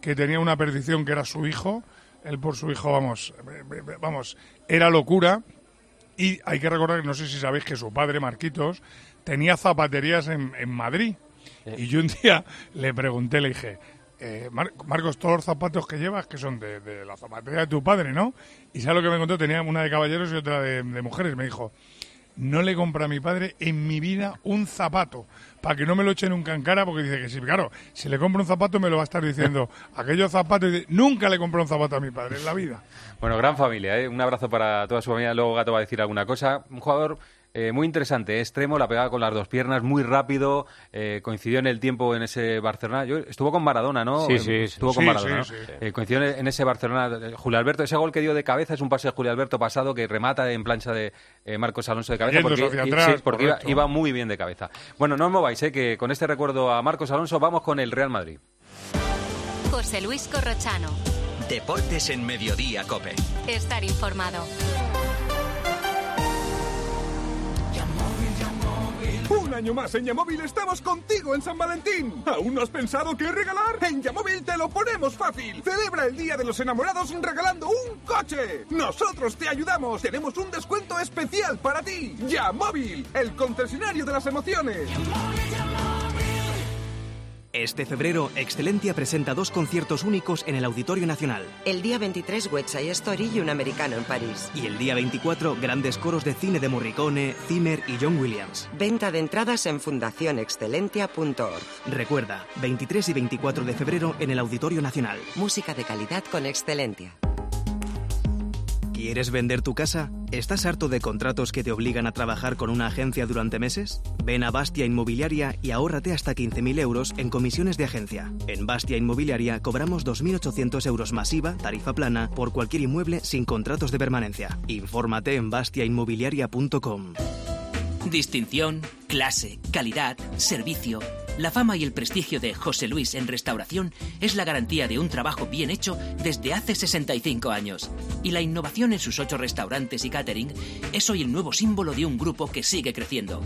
que tenía una perdición que era su hijo, él por su hijo, vamos, eh, eh, vamos, era locura. Y hay que recordar, que no sé si sabéis que su padre, Marquitos, tenía zapaterías en, en Madrid. Y yo un día le pregunté, le dije, eh, Mar- Marcos, todos los zapatos que llevas, que son de, de la zapatería de tu padre, ¿no? Y ¿sabes lo que me contó? Tenía una de caballeros y otra de, de mujeres. Me dijo, no le compra a mi padre en mi vida un zapato, para que no me lo eche nunca en cara, porque dice que sí, claro, si le compro un zapato me lo va a estar diciendo, aquellos zapatos, y dice, nunca le compré un zapato a mi padre en la vida. Bueno, gran familia, ¿eh? un abrazo para toda su familia. Luego Gato va a decir alguna cosa. Un jugador eh, muy interesante, extremo, la pegaba con las dos piernas, muy rápido, eh, coincidió en el tiempo en ese Barcelona. Yo, estuvo con Maradona, ¿no? Sí, Eh, sí, sí. Estuvo con Sí, Maradona, sí, ¿no? sí. Eh, coincidió en ese Barcelona. eh, Julio Alberto, ese gol que dio de cabeza es un pase de Julio Alberto pasado que remata en plancha de eh, Marcos Alonso de cabeza. Yéndose Porque, hacia y- atrás, sí, porque iba, iba muy bien de cabeza. Bueno, no os mováis, ¿eh? que con este recuerdo a Marcos Alonso vamos con el Real Madrid. José Luis Corrochano. Deportes en Mediodía, Cope. Estar informado. Un año más en Yamóvil estamos contigo en San Valentín. ¿Aún no has pensado qué regalar? En Yamóvil te lo ponemos fácil. Celebra el Día de los Enamorados regalando un coche. Nosotros te ayudamos. Tenemos un descuento especial para ti. Yamóvil, el concesionario de las emociones. Este febrero, Excelentia presenta dos conciertos únicos en el Auditorio Nacional. El día 23, West Side Story y un americano en París. Y el día 24, grandes coros de cine de Morricone, Zimmer y John Williams. Venta de entradas en fundacionexcelentia.org. Recuerda, 23 y 24 de febrero en el Auditorio Nacional. Música de calidad con Excelentia. ¿Quieres vender tu casa? ¿Estás harto de contratos que te obligan a trabajar con una agencia durante meses? Ven a Bastia Inmobiliaria y ahórrate hasta 15.000 euros en comisiones de agencia. En Bastia Inmobiliaria cobramos 2.800 euros masiva, tarifa plana, por cualquier inmueble sin contratos de permanencia. Infórmate en bastiainmobiliaria.com. Distinción, clase, calidad, servicio. La fama y el prestigio de José Luis en restauración es la garantía de un trabajo bien hecho desde hace 65 años. Y la innovación en sus ocho restaurantes y catering es hoy el nuevo símbolo de un grupo que sigue creciendo.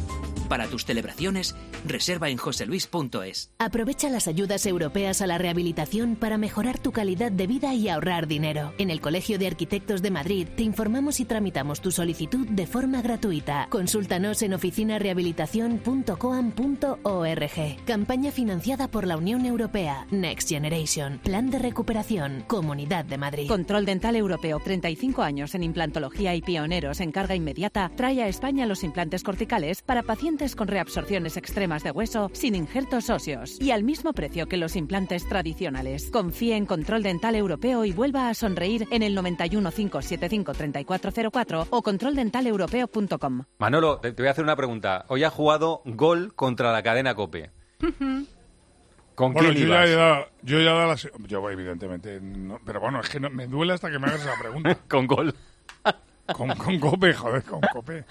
Para tus celebraciones, reserva en joseluis.es. Aprovecha las ayudas europeas a la rehabilitación para mejorar tu calidad de vida y ahorrar dinero. En el Colegio de Arquitectos de Madrid te informamos y tramitamos tu solicitud de forma gratuita. Consúltanos en oficinarehabilitación.coam.org. Campaña financiada por la Unión Europea. Next Generation. Plan de recuperación. Comunidad de Madrid. Control Dental Europeo, 35 años en implantología y pioneros en carga inmediata, trae a España los implantes corticales para pacientes con reabsorciones extremas de hueso sin injertos óseos y al mismo precio que los implantes tradicionales. Confíe en Control Dental Europeo y vuelva a sonreír en el 91 575 3404 o controldentaleuropeo.com. Manolo, te, te voy a hacer una pregunta. Hoy ha jugado gol contra la cadena Cope. ¿Con bueno, quién yo ya, ibas? he dado, yo ya he dado las... Yo, evidentemente, no, pero bueno, es que no- me duele hasta que me hagas esa pregunta. con gol. Con, con Cope, joder, con Cope.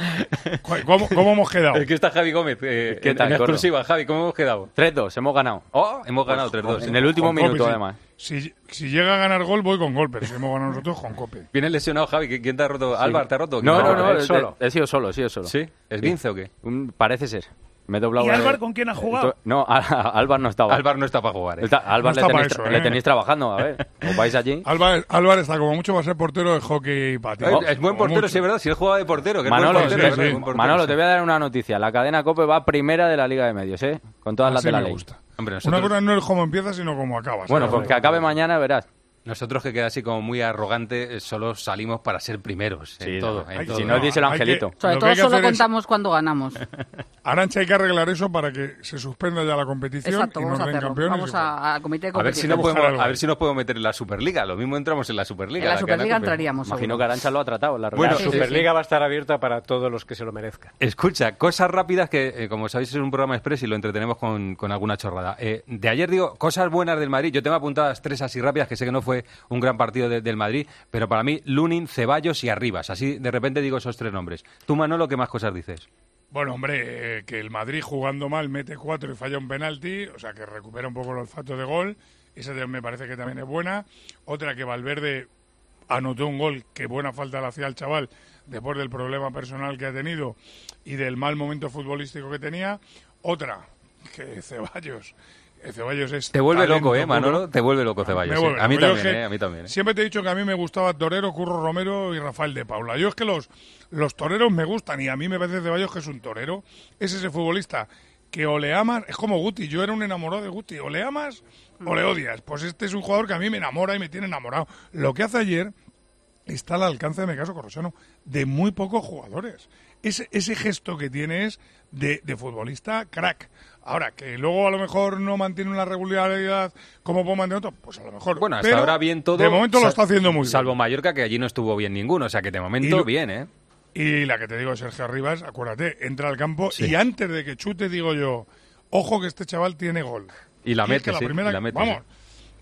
¿Cu- ¿Cómo, cómo hemos quedado? Es que está Javi Gómez. eh, ¿Qué en- tal, en exclusiva. Javi, ¿cómo hemos quedado? 3-2, hemos ganado. Oh, hemos Pues, ganado 3-2. En el último Con minuto, Cope, además. Si, si llega a ganar gol, voy con gol, pero si hemos ganado nosotros, con Cope. Viene lesionado Javi. ¿qui- ¿Quién te ha roto? Sí. Álvaro, ¿te ha roto? No, ¿Quién te no, roto? no, he, solo. he sido solo, he sido solo. ¿Sí? ¿Es Vince o qué? Un- parece ser. Me he doblado ¿Y Álvar con quién ha jugado? No, Álvar no estaba. Álvar no está para jugar. ¿eh? Álvar No le, tenéis, ¿eh? tenéis trabajando, a ver. ¿Os vais allí? Álvarez está como mucho va a ser portero de hockey y patín. Es buen portero, mucho. sí, es verdad. Si él juega de portero, que es Manolo, buen portero, te- es buen portero, Manolo, sí. te voy a dar una noticia. La cadena COPE va primera de la Liga de Medios, ¿eh? Con todas las Así de la me ley. gusta. Hombre, Una nosotros, cosa no es cómo empieza, sino cómo acabas. Bueno, ¿sabes? pues que acabe mañana, verás. Nosotros que queda así como muy arrogante, eh, solo salimos para ser primeros en todo. no, en hay- todo. si no, dice el que- angelito. Sobre todo solo es- contamos cuando ganamos. Arancha, hay que arreglar eso para que se suspenda ya la competición Exacto, y vamos nos a den campeones. Vamos y a, a comité de A ver, si competición. no podemos, a ver si nos podemos meter en la Superliga. Lo mismo entramos en la Superliga. En la la Superliga entraríamos. Imagino seguro. que Arancha lo ha tratado. La Bueno, La Sí, sí, Superliga va a estar abierta para todos los que se lo merezcan. Escucha, cosas rápidas que, eh, como sabéis, es un programa express y lo entretenemos con, con alguna chorrada. Eh, de ayer digo, cosas buenas del Madrid. Yo tengo apuntadas tres así rápidas, que sé que no fue un gran partido de- del Madrid, pero para mí, Lunin, Ceballos y Arribas. Así, de repente digo esos tres nombres. Tú, Manolo, ¿qué más cosas dices? Bueno, hombre, eh, que el Madrid jugando mal mete cuatro y falla un penalti, o sea que recupera un poco el olfato de gol. Esa me parece que también es buena. Otra que Valverde anotó un gol, que buena falta le hacía al chaval después del problema personal que ha tenido y del mal momento futbolístico que tenía. Otra, que Ceballos. Eh, Ceballos es Te vuelve talento loco, ¿eh. Manolo? Te vuelve loco Ceballos. vuelve. A mí también, que ¿eh? A mí también. ¿eh? Siempre te he dicho que a mí me gustaba Torero, Curro Romero y Rafael de Paula. Yo es que los, los toreros me gustan y a mí me parece Ceballos que es un torero. Es ese futbolista que o le amas, es como Guti, yo era un enamorado de Guti, o le amas o le odias. Pues este es un jugador que a mí me enamora y me tiene enamorado. Lo que hace ayer está al alcance de mi caso Corrosano, de muy pocos jugadores. Ese, ese gesto que tiene es de, de futbolista crack. Ahora, que luego a lo mejor no mantiene una regularidad como puede mantener otro, pues a lo mejor. Bueno, hasta Pero ahora bien todo. De momento lo está haciendo muy bien. Salvo Mallorca, que allí no estuvo bien ninguno. O sea, que de momento lo- bien, ¿eh? Y la que te digo, Sergio Arribas, acuérdate, entra al campo Sí. y antes de que chute, digo yo, ojo que este chaval tiene gol. Y la es mete, que la sí, primera- y la mete, vamos,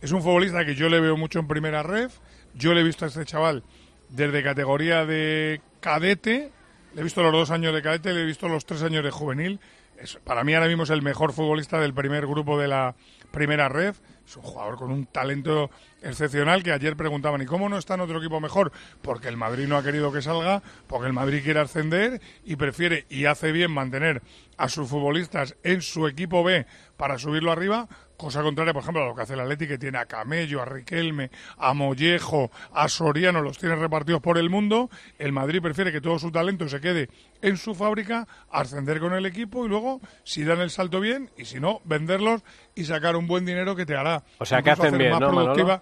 es un futbolista que yo le veo mucho en primera red. Yo le he visto a este chaval desde categoría de cadete, le he visto los dos años de cadete, le he visto los tres años de juvenil. Para mí ahora mismo el mejor futbolista del primer grupo de la primera red. Es un jugador con un talento excepcional que ayer preguntaban, ¿y cómo no está en otro equipo mejor? Porque el Madrid no ha querido que salga, porque el Madrid quiere ascender y prefiere y hace bien mantener a sus futbolistas en su equipo B para subirlo arriba, cosa contraria, por ejemplo, a lo que hace el Atleti, que tiene a Camello, a Riquelme, a Mollejo, a Soriano, los tiene repartidos por el mundo. El Madrid prefiere que todo su talento se quede en su fábrica, ascender con el equipo y luego, si dan el salto bien, y si no, venderlos y sacar un buen dinero que te hará. O sea, que incluso hacen hacer bien, más ¿no, Manolo?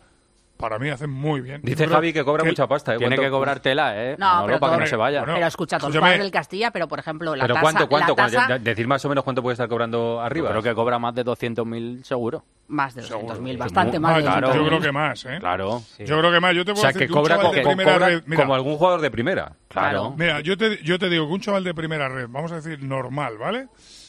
Para mí hacen muy bien. Dice Javi que cobra mucha pasta, ¿eh? Tiene ¿Cuánto- que cobrar tela, ¿eh? No, Manolo, pero para que no se vaya. pero escucha, todos escúchame. del Castilla, pero por ejemplo, la ¿Pero tasa... cuánto, cuánto? la tasa Ya- Decir más o menos cuánto puede estar cobrando arriba. Creo que cobra más de 200.000 seguro. más de 200.000, Seguro. bastante más de claro. 200.000. Yo creo que más, ¿eh? Claro. Yo creo que más. Yo te o puedo sea, decir que que cobra, primera cobra red- mira, como algún jugador de primera. Claro. Mira, yo te, yo te digo que un chaval de primera red, vamos a decir normal, ¿vale?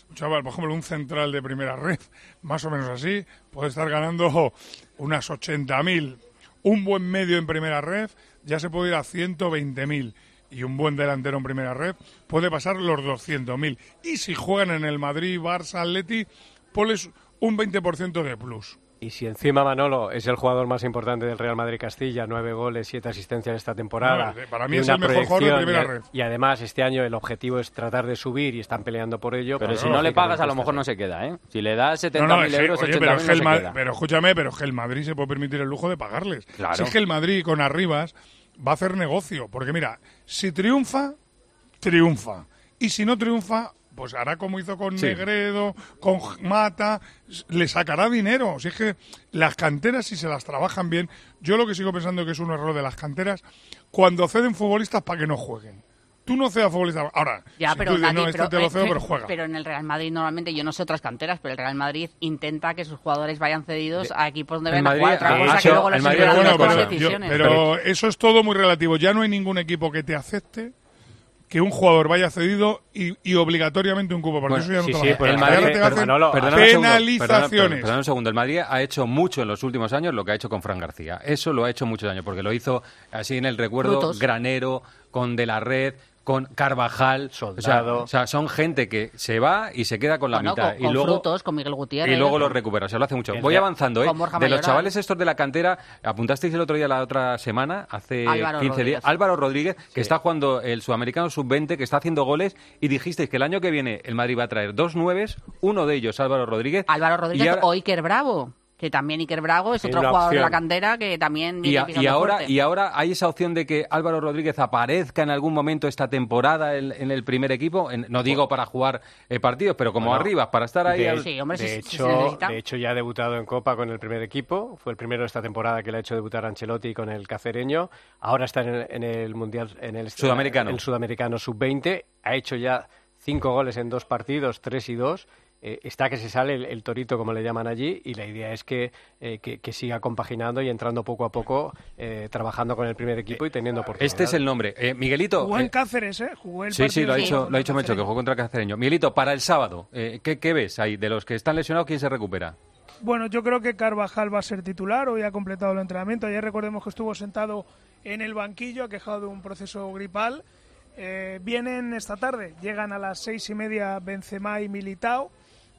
Un chaval, por ejemplo, un central de primera red, más o menos así, puede estar ganando unas 80.000. Un buen medio en primera red ya se puede ir a 120.000. Y un buen delantero en primera red puede pasar los 200.000. Y si juegan en el Madrid, Barça, Atleti, ponles un 20% de plus. Y si encima Manolo es el jugador más importante del Real Madrid Castilla, nueve goles, siete asistencias esta temporada. No, para mí es el mejor jugador de primera red. Y además este año el objetivo es tratar de subir y están peleando por ello. Pero si no le pagas, a lo mejor no se queda, ¿eh? Si le das No, 70.000 no, que- euros, oye, 80.000 pero, es no que el se queda. pero escúchame, pero es que el Madrid se puede permitir el lujo de pagarles. Claro. Si es que el Madrid con Arribas va a hacer negocio, porque mira, si triunfa, triunfa. Y si no triunfa, pues hará como hizo con Sí. Negredo, con Mata, le sacará dinero. Si es que las canteras, si se las trabajan bien, yo lo que sigo pensando que es un error de las canteras, cuando ceden futbolistas para que no jueguen. Tú no cedas futbolistas. Ahora, Ya, si pero tú dices, nadie, no, este pero, te lo cedo, eh, pero juega. pero en el Real Madrid normalmente, yo no sé otras canteras, pero el Real Madrid intenta que sus jugadores vayan cedidos a equipos donde vayan a jugar. Otra de cosa hecho, que luego los Bueno, pero, yo- pero eso es todo muy relativo. Ya no hay ningún equipo que te acepte que un jugador vaya cedido y, y obligatoriamente un cupo. Porque Bueno, eso ya no sí, pero el Madrid- te Manolo, penalizaciones. perdona un segundo. El Madrid ha hecho mucho en los últimos años lo que ha hecho con Fran García. Eso lo ha hecho muchos años, porque lo hizo así en el recuerdo Frutos. granero, con De la Red, con Carvajal. Soldado. O sea, o sea, son gente que se va y se queda con la Bueno, mitad. con, y con luego, frutos, con Miguel Gutiérrez. y luego lo recupera, o sea, lo hace mucho. El Voy avanzando, ¿eh? De los chavales estos de la cantera, apuntasteis el otro día, la otra semana, hace Álvaro 15 días, Rodríguez. Álvaro Rodríguez, que está jugando el sudamericano sub-20, que está haciendo goles, y dijisteis que el año que viene el Madrid va a traer dos nueves, uno de ellos Álvaro Rodríguez. Álvaro Rodríguez ahora- o Iker Bravo, que también Iker Bravo es otro jugador de la cantera que también Y, viene ahora, fuerte. y ahora hay esa opción de que Álvaro Rodríguez aparezca en algún momento esta temporada en, en el primer equipo. En- no digo para jugar eh, partidos, pero como Bueno, arriba, para estar ahí. De, al- de hecho, de hecho, ya ha debutado en Copa con el primer equipo. Fue el primero de esta temporada que le ha hecho debutar Ancelotti con el cacereño. Ahora está en el, en el Mundial, en el Sudamericano. el Sudamericano Sub-20. Ha hecho ya cinco goles en dos partidos, tres y dos. Eh, está que se sale el, el torito, como le llaman allí, y la idea es que, eh, que, que siga compaginando y entrando poco a poco, eh, trabajando con el primer equipo y teniendo oportunidades. Este es el nombre. Eh, Miguelito. Jugó en Cáceres, ¿eh? Jugó el Sí, sí, partido lo ha dicho, lo ha dicho Mecho, que jugó contra Cacereño. Miguelito, para el sábado, eh, ¿qué, qué ves ahí? De los que están lesionados, ¿quién se recupera? Bueno, yo creo que Carvajal va a ser titular. Hoy ha completado el entrenamiento. Ayer recordemos que estuvo sentado en el banquillo, aquejado de un proceso gripal. Eh, vienen esta tarde, llegan a las seis y media Benzema y Militao.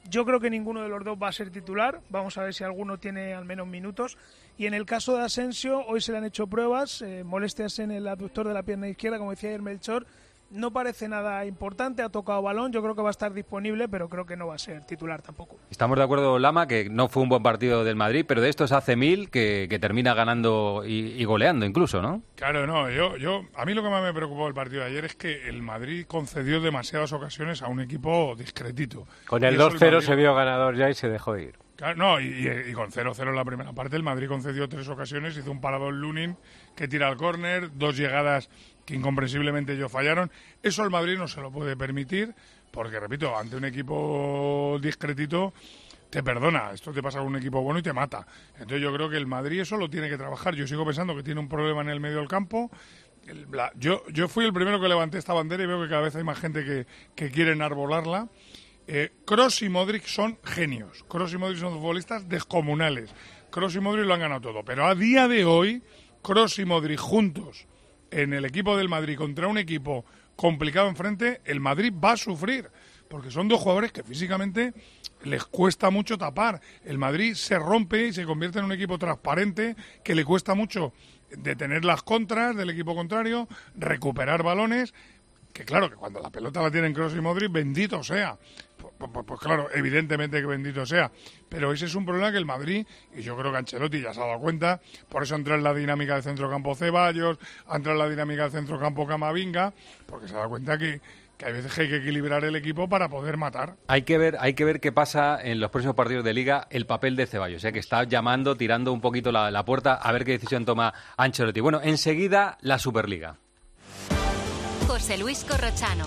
Yo creo que ninguno de los dos va a ser titular. Vamos a ver si alguno tiene al menos minutos. Y en el caso de Asensio, hoy se le han hecho pruebas, eh, molestias en el aductor de la pierna izquierda, como decía ayer Melchor. No parece nada importante, ha tocado balón, yo creo que va a estar disponible, pero creo que no va a ser titular tampoco. Estamos de acuerdo, Lama, que no fue un buen partido del Madrid, pero de estos hace mil que, que termina ganando y, y goleando incluso, ¿no? Claro, no, yo, yo, a mí lo que más me preocupó del partido de ayer es que el Madrid concedió demasiadas ocasiones a un equipo discretito. Con el eso 2-0 Madrid- se vio ganador ya y se dejó ir. Claro, no, y, y- con 0-0 en la primera parte, el Madrid concedió tres ocasiones, hizo un parador Lunin que tira al córner, dos llegadas que incomprensiblemente ellos fallaron. Eso el Madrid no se lo puede permitir, porque, repito, ante un equipo discretito te perdona. Esto te pasa con un equipo bueno y te mata. Entonces yo creo que el Madrid eso lo tiene que trabajar. Yo sigo pensando que tiene un problema en el medio del campo. Yo, yo fui el primero que levanté esta bandera y veo que cada vez hay más gente que, que quiere enarbolarla. Eh, Kroos y Modric son genios. Kroos y Modric son futbolistas descomunales. Kroos y Modric lo han ganado todo. Pero a día de hoy, Kroos y Modric juntos en el equipo del Madrid contra un equipo complicado enfrente, el Madrid va a sufrir. Porque son dos jugadores que físicamente les cuesta mucho tapar. El Madrid se rompe y se convierte en un equipo transparente que le cuesta mucho detener las contras del equipo contrario, recuperar balones que claro, que cuando la pelota la tienen Kroos y Modric, bendito sea. Pues, pues- pues claro, evidentemente que bendito sea. Pero ese es un problema que el Madrid, y yo creo que Ancelotti ya se ha dado cuenta, por eso entra en la dinámica del centrocampo Ceballos, entra en la dinámica del centrocampo Camavinga, porque se ha dado cuenta que, que hay veces que hay que equilibrar el equipo para poder matar. Hay que ver, hay que ver qué pasa en los próximos partidos de Liga el papel de Ceballos, ya que está llamando, tirando un poquito la, la puerta a ver qué decisión toma Ancelotti. Bueno, enseguida la Superliga. José Luis Corrochano.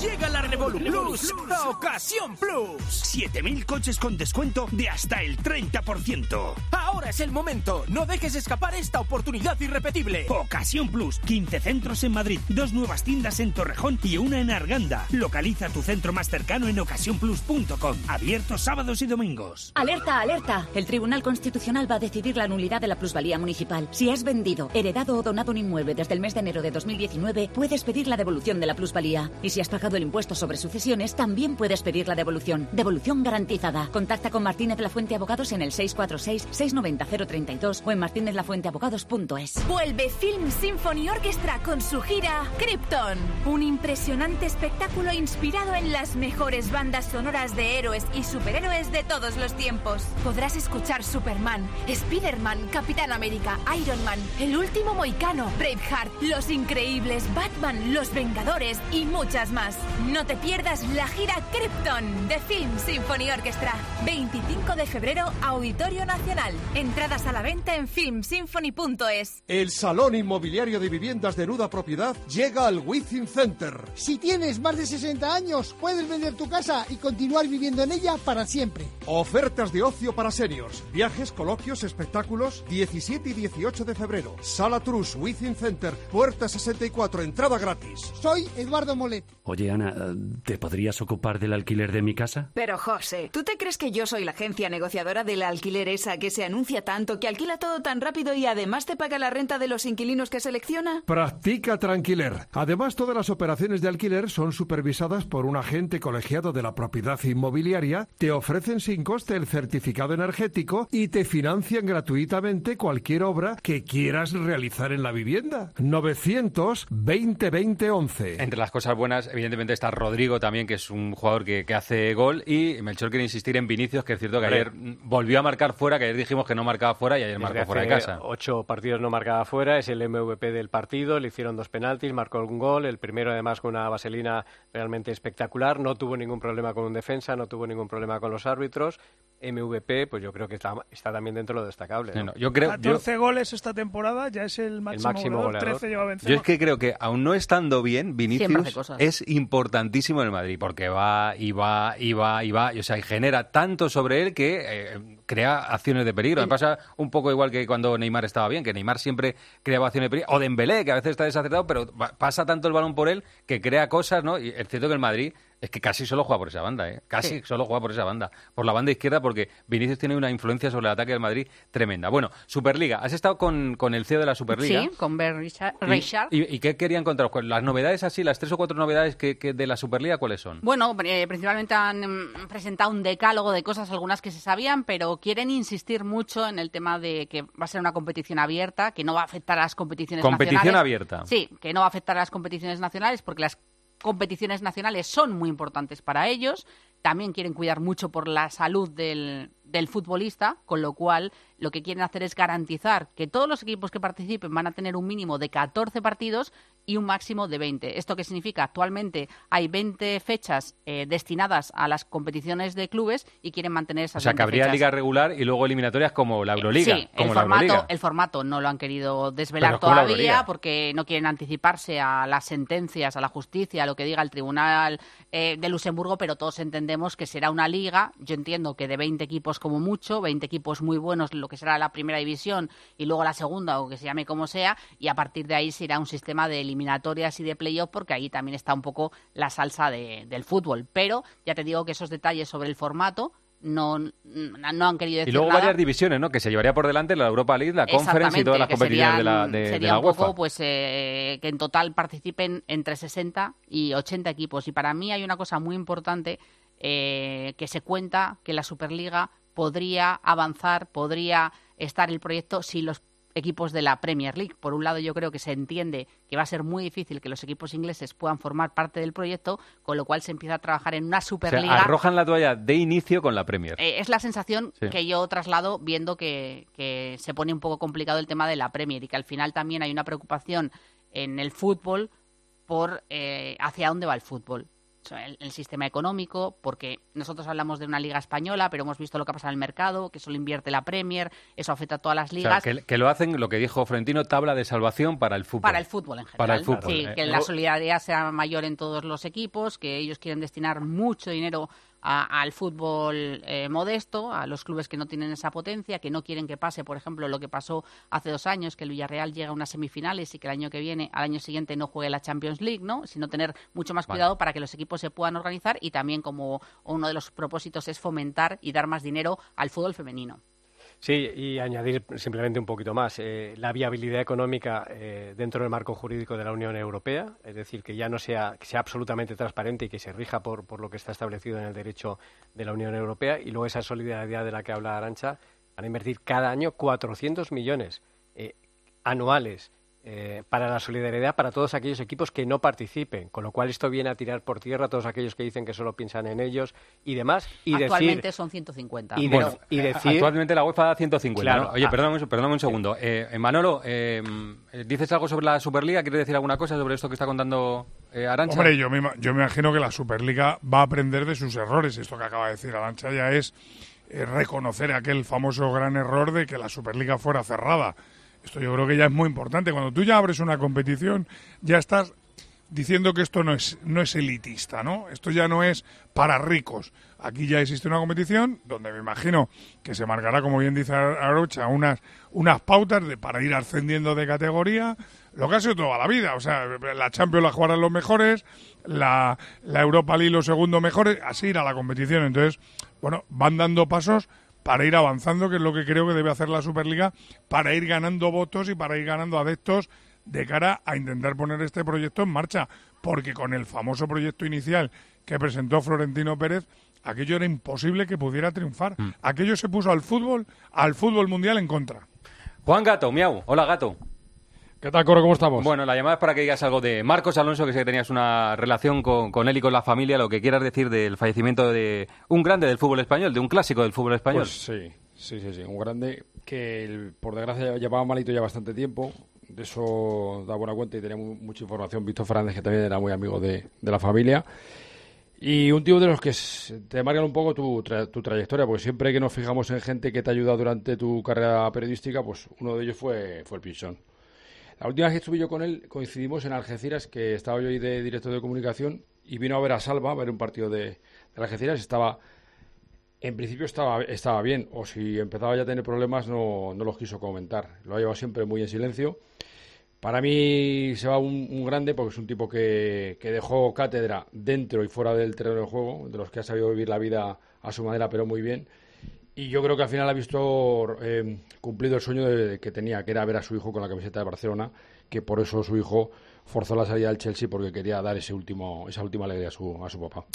Llega la Revolu Plus, a Ocasión Plus. 7000 coches con descuento de hasta el 30%. Ahora es el momento. No dejes escapar esta oportunidad irrepetible. Ocasión Plus, 15 centros en Madrid, dos nuevas tiendas en Torrejón y una en Arganda. Localiza tu centro más cercano en ocasiónplus.com. Abierto sábados y domingos. Alerta, alerta. El Tribunal Constitucional va a decidir la nulidad de la plusvalía municipal. Si has vendido, heredado o donado un inmueble desde el mes de enero de 2019, puedes pedir la devolución de la plusvalía. Y si has pagado el impuesto sobre sucesiones, también puedes pedir la devolución. Devolución garantizada. Contacta con Martínez La Fuente Abogados en el 646-690-032 o en martinezlafuenteabogados.es. Vuelve Film Symphony Orchestra con su gira Krypton, un impresionante espectáculo inspirado en las mejores bandas sonoras de héroes y superhéroes de todos los tiempos. Podrás escuchar Superman, Spider-Man, Capitán América, Iron Man, El último Moicano, Braveheart, Los Increíbles, Batman, Los Vengadores y muchas más. No te pierdas la gira Krypton de Film Symphony Orchestra. 25 de febrero, Auditorio Nacional. Entradas a la venta en filmsymphony.es. El Salón Inmobiliario de Viviendas de Nuda Propiedad llega al Within Center. Si tienes más de 60 años, puedes vender tu casa y continuar viviendo en ella para siempre. Ofertas de ocio para seniors, viajes, coloquios, espectáculos, 17 y 18 de febrero. Sala Trus, Within Center, puerta 64, entrada gratis. Soy Eduardo Molet. Oye, Ana, ¿te podrías ocupar del alquiler de mi casa? Pero José, ¿tú te crees que yo soy la agencia negociadora del alquiler esa que se anuncia tanto, que alquila todo tan rápido y además te paga la renta de los inquilinos que selecciona? Practica Tranquiler. Además, todas las operaciones de alquiler son supervisadas por un agente colegiado de la propiedad inmobiliaria, te ofrecen sin coste el certificado energético y te financian gratuitamente cualquier obra que quieras realizar en la vivienda. 920 20 11. Entre las cosas buenas, evidentemente está Rodrigo también, que es un jugador que, que hace gol. Y Melchor quiere insistir en Vinicius, que es cierto que ayer volvió a marcar fuera, que ayer dijimos que no marcaba fuera y ayer Desde marcó fuera de casa. Ocho partidos no marcaba fuera, es el MVP del partido, le hicieron dos penaltis, marcó un gol, el primero además con una vaselina realmente espectacular, no tuvo ningún problema con un defensa, no tuvo ningún problema con los árbitros. MVP, pues yo creo que está, está también dentro de lo destacable. ¿no? yo creo, 14 goles esta temporada, ya es el máximo, máximo goleador, goleador. 13 lleva Benzema. Yo es que creo que, aún no estando bien, Vinicius es importantísimo en el Madrid, porque va y va y va y va, y, o sea, y genera tanto sobre él que eh, crea acciones de peligro. Me pasa un poco igual que cuando Neymar estaba bien, que Neymar siempre creaba acciones de peligro, o Dembélé, que a veces está desacertado, pero pasa tanto el balón por él que crea cosas, ¿no? Y es cierto que el Madrid es que casi solo juega por esa banda, ¿eh? Casi Sí. solo juega por esa banda, por la banda izquierda, porque Vinicius tiene una influencia sobre el ataque del Madrid tremenda. Bueno, Superliga, has estado con, con el CEO de la Superliga. Sí, con Ben Richard. ¿Y-. ¿Y, y qué querían contaros? ¿Cuál- Las novedades así, las tres o cuatro novedades que, que de la Superliga, ¿cuáles son? Bueno, eh, principalmente han mm, presentado un decálogo de cosas, algunas que se sabían, pero quieren insistir mucho en el tema de que va a ser una competición abierta, que no va a afectar a las competiciones Competición nacionales. abierta. Sí, que no va a afectar a las competiciones nacionales porque las competiciones nacionales son muy importantes para ellos. También quieren cuidar mucho por la salud del, del futbolista, con lo cual lo que quieren hacer es garantizar que todos los equipos que participen van a tener un mínimo de 14 partidos y un máximo de 20. ¿Esto qué significa? Actualmente hay 20 fechas eh, destinadas a las competiciones de clubes y quieren mantener esas O sea, que 20 habría fechas. liga regular y luego eliminatorias como la Euroliga. Sí, como el la formato, Euroliga. el formato no lo han querido desvelar todavía porque no quieren anticiparse a las sentencias, a la justicia, a lo que diga el Tribunal eh, de Luxemburgo, pero todos entendemos que será una liga, yo entiendo que de 20 equipos como mucho, 20 equipos muy buenos, lo que será la primera división y luego la segunda o que se llame como sea, y a partir de ahí será un sistema de eliminatorias y de playoff porque ahí también está un poco la salsa de- del fútbol. Pero ya te digo que esos detalles sobre el formato no, no han querido Y decir luego nada. varias divisiones, ¿no? Que se llevaría por delante la Europa League, la Conference y todas las competiciones de la, de sería la un UEFA. poco, pues, eh, que en total participen entre 60 y 80 equipos. Y para mí hay una cosa muy importante eh, que se cuenta que la Superliga podría avanzar, podría estar el proyecto si los equipos de la Premier League. Por un lado, yo creo que se entiende que va a ser muy difícil que los equipos ingleses puedan formar parte del proyecto, con lo cual se empieza a trabajar en una o sea, Superliga. arrojan la toalla de inicio con la Premier. Eh, es la sensación Sí. que yo traslado viendo que, que se pone un poco complicado el tema de la Premier y que al final también hay una preocupación en el fútbol por eh, hacia dónde va el fútbol. El, el sistema económico, porque nosotros hablamos de una liga española, pero hemos visto lo que pasa en el mercado, que solo invierte la Premier, eso afecta a todas las O sea, ligas. que, que lo hacen, lo que dijo Florentino, tabla de salvación para el fútbol. Para el fútbol en general. Para el fútbol. Sí, eh. que la solidaridad sea mayor en todos los equipos, que ellos quieren destinar mucho dinero a- al fútbol eh, modesto, a los clubes que no tienen esa potencia, que no quieren que pase, por ejemplo, lo que pasó hace dos años, que el Villarreal llega a unas semifinales y que el año que viene, al año siguiente, no juegue la Champions League, ¿no? Sino tener mucho más Vale. cuidado para que los equipos se puedan organizar y también como uno de los propósitos es fomentar y dar más dinero al fútbol femenino. Sí, y añadir simplemente un poquito más, eh, la viabilidad económica eh, dentro del marco jurídico de la Unión Europea, es decir, que ya no sea, que sea absolutamente transparente y que se rija por, por lo que está establecido en el derecho de la Unión Europea, y luego esa solidaridad de la que habla Arancha, van a invertir cada año 400 millones eh, anuales eh, para la solidaridad para todos aquellos equipos que no participen, con lo cual esto viene a tirar por tierra a todos aquellos que dicen que solo piensan en ellos y demás, y Actualmente decir... son 150. y Bueno, de- y eh, decir- actualmente la UEFA da 150. Claro. ¿no? Oye, Ah. perdóname, un- perdóname un segundo. Eh, eh, Manolo, eh, eh, ¿dices algo sobre la Superliga? ¿Quieres decir alguna cosa sobre esto que está contando eh, Arancha? Hombre, yo me, yo me imagino que la Superliga va a aprender de sus errores. Esto que acaba de decir Arancha ya es eh, reconocer aquel famoso gran error de que la Superliga fuera cerrada. Esto yo creo que ya es muy importante. Cuando tú ya abres una competición, ya estás diciendo que esto no es, no es elitista, ¿no? Esto ya no es para ricos. Aquí ya existe una competición donde me imagino que se marcará, como bien dice Arocha, unas, unas pautas de, para ir ascendiendo de categoría, lo que ha sido toda la vida. O sea, la Champions la jugarán los mejores, la, la Europa League los segundos mejores, así irá la competición. Entonces, bueno, van dando pasos para ir avanzando, que es lo que creo que debe hacer la Superliga, para ir ganando votos y para ir ganando adeptos de cara a intentar poner este proyecto en marcha, porque con el famoso proyecto inicial que presentó Florentino Pérez, aquello era imposible que pudiera triunfar. Mm. Aquello se puso al fútbol, al fútbol mundial en contra. Juan Gato, miau. Hola, Gato. ¿Qué tal, Coro? ¿Cómo estamos? Bueno, la llamada es para que digas algo de Marcos Alonso, que sé que tenías una relación con, con él y con la familia, lo que quieras decir del fallecimiento de un grande del fútbol español, de un clásico del fútbol español. Pues sí, sí, sí, sí. Un grande que, por desgracia, llevaba malito ya bastante tiempo. De eso da buena cuenta y tenía mu- mucha información. Víctor Fernández, que también era muy amigo de, de la familia. Y un tío de los que te marcan un poco tu, tra- tu trayectoria, porque siempre que nos fijamos en gente que te ha ayudado durante tu carrera periodística, pues uno de ellos fue, fue el Pinchón. La última vez que estuve yo con él coincidimos en Algeciras, que estaba yo ahí de director de comunicación, y vino a ver a Salva, a ver un partido de, Algeciras, estaba, en principio estaba, estaba bien, o si empezaba ya a tener problemas no, no los quiso comentar. Lo ha llevado siempre muy en silencio. Para mí se va un, un grande porque es un tipo que, que dejó cátedra dentro y fuera del terreno de juego, de los que ha sabido vivir la vida a su manera, pero muy bien. Y yo creo que al final ha visto eh, cumplido el sueño de- que tenía, que era ver a su hijo con la camiseta de Barcelona, que por eso su hijo forzó la salida del Chelsea porque quería dar ese último, esa última alegría a su, a su papá.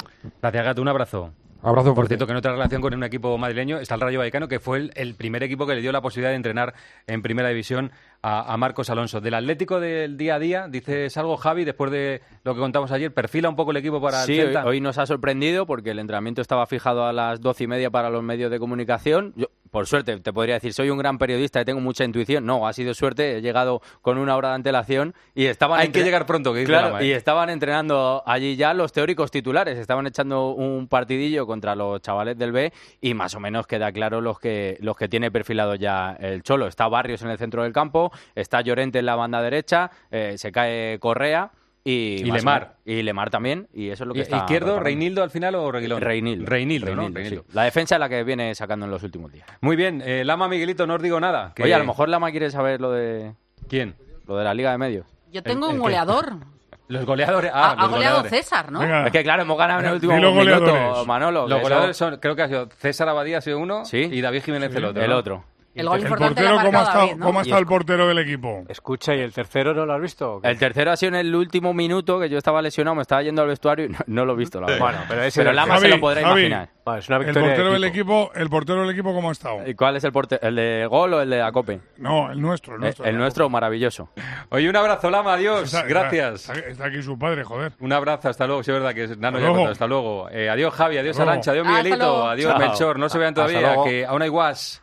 Gracias, Gato. Un abrazo. Abrazo Por cierto, que en otra relación con un equipo madrileño está el Rayo Vallecano, que fue el, el primer equipo que le dio la posibilidad de entrenar en primera división a, a Marcos Alonso. Del Atlético del día a día, dices algo, Javi, después de lo que contamos ayer, perfila un poco el equipo para Sí, el hoy, Celta. hoy nos ha sorprendido porque el entrenamiento estaba fijado a las doce y media para los medios de comunicación. Yo, por suerte, te podría decir, soy un gran periodista y tengo mucha intuición. No, ha sido suerte, he llegado con una hora de antelación y estaban... Hay que llegar pronto, que Claro, ¿eh? y estaban entrenando allí ya los teóricos titulares. Estaban echando un partidillo contra los chavales del B y más o menos queda claro los que, los que tiene perfilado ya el Cholo. Está Barrios en el centro del campo, está Llorente en la banda derecha, eh, se cae Correa... Y, Y Lemar. Y Lemar también, y eso es lo que ¿Y- está... ¿Izquierdo. Reinildo al final o Reguilón? Reinildo. Reinildo, ¿no? Reinildo, Reinildo. sí. La defensa es la que viene sacando en los últimos días. Muy bien, eh, Lama Miguelito, no os digo nada. que- Oye, a lo mejor Lama quiere saber lo de... ¿Quién? Lo de la Liga de Medios. Yo tengo el un goleador. Los goleadores. Ha- Ah, ha los goleado goleadores. César, ¿no? Venga. Es que claro, hemos ganado en el último los minuto, goleadores. Manolo. Los goleadores son, creo que ha sido César Abadía ha sido uno y David Jiménez el otro. El ¿no? otro. El gol ¿El importante portero cómo ha estado, David, ¿no? cómo ha estado el portero del equipo? Escucha, ¿y el tercero no lo has visto? El tercero ha sido en el último minuto que yo estaba lesionado, me estaba yendo al vestuario y no, no lo he visto, la verdad. Bueno, pero ese del- Lama se lo podrá Javi, imaginar. Bueno, es una El de portero del equipo. equipo, el portero del equipo cómo ha estado. ¿Y cuál es el portero? ¿El de gol o el de Acope? No, el nuestro, el El, nuestro. el nuestro, maravilloso. Oye, un abrazo, Lama, adiós. Está- Gracias. Está, está aquí su padre, joder. Un abrazo, hasta luego. Sí, es verdad que es Nano Hasta ya luego. contó, Hasta luego. Eh, adiós, Javi, adiós. Arancha, adiós, Miguelito, adiós. Melchor. No se vean todavía, que aún hay guas.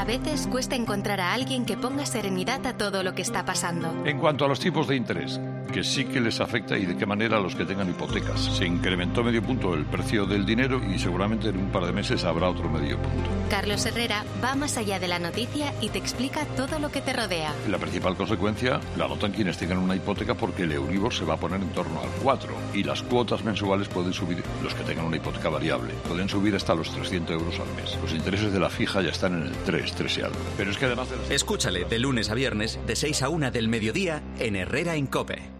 A veces cuesta encontrar a alguien que ponga serenidad a todo lo que está pasando. En cuanto a los tipos de interés, que sí que les afecta y de qué manera a los que tengan hipotecas. Se incrementó medio punto el precio del dinero y seguramente en un par de meses habrá otro medio punto. Carlos Herrera va más allá de la noticia y te explica todo lo que te rodea. La principal consecuencia la notan quienes tengan una hipoteca porque el Euribor se va a poner en torno al 4 y las cuotas mensuales pueden subir, los que tengan una hipoteca variable, pueden subir hasta los 300 euros al mes. Los intereses de la fija ya están en el 3, 3 y algo. Pero es que además de las... Escúchale de lunes a viernes, de 6 a 1 del mediodía, en Herrera en Cope.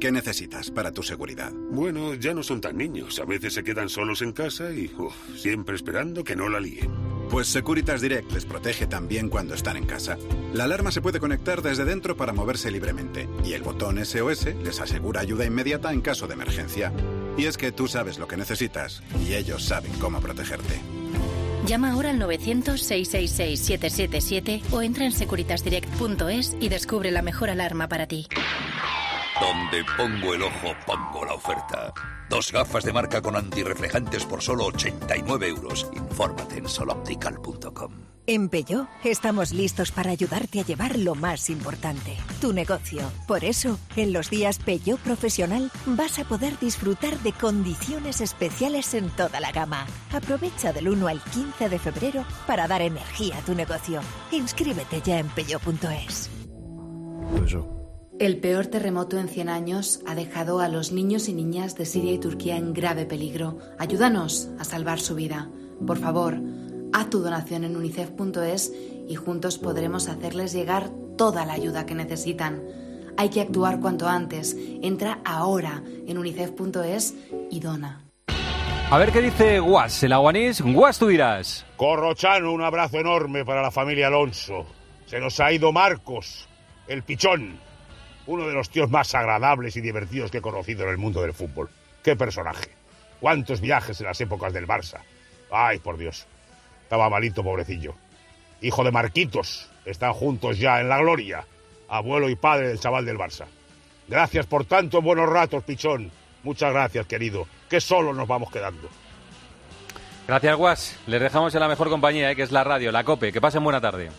¿Qué necesitas para tu seguridad? Bueno, ya no son tan niños. A veces se quedan solos en casa y uf, siempre esperando que no la líen. Pues Securitas Direct les protege también cuando están en casa. La alarma se puede conectar desde dentro para moverse libremente y el botón SOS les asegura ayuda inmediata en caso de emergencia. Y es que tú sabes lo que necesitas y ellos saben cómo protegerte. Llama ahora al 900-666-777 o entra en securitasdirect.es y descubre la mejor alarma para ti. Donde pongo el ojo, pongo la oferta. Dos gafas de marca con antirreflejantes por solo 89 euros. Infórmate en soloptical.com. En Peugeot estamos listos para ayudarte a llevar lo más importante, tu negocio. Por eso, en los días Peugeot Profesional vas a poder disfrutar de condiciones especiales en toda la gama. Aprovecha del 1 al 15 de febrero para dar energía a tu negocio. Inscríbete ya en peugeot.es. El peor terremoto en 100 años ha dejado a los niños y niñas de Siria y Turquía en grave peligro. Ayúdanos a salvar su vida. Por favor, haz tu donación en unicef.es y juntos podremos hacerles llegar toda la ayuda que necesitan. Hay que actuar cuanto antes. Entra ahora en unicef.es y dona. A ver qué dice Guas, el aguanís. Guas, tú dirás. Corrochano, un abrazo enorme para la familia Alonso. Se nos ha ido Marcos, el pichón, uno de los tíos más agradables y divertidos que he conocido en el mundo del fútbol. ¡Qué personaje! ¿Cuántos viajes en las épocas del Barça? ¡Ay, por Dios! Estaba malito, pobrecillo. Hijo de Marquitos, están juntos ya en la gloria. Abuelo y padre del chaval del Barça. Gracias por tantos buenos ratos, pichón. Muchas gracias, querido. Que solo nos vamos quedando. Gracias, Guas. Les dejamos en la mejor compañía, eh, que es la radio, la COPE. Que pasen buena tarde.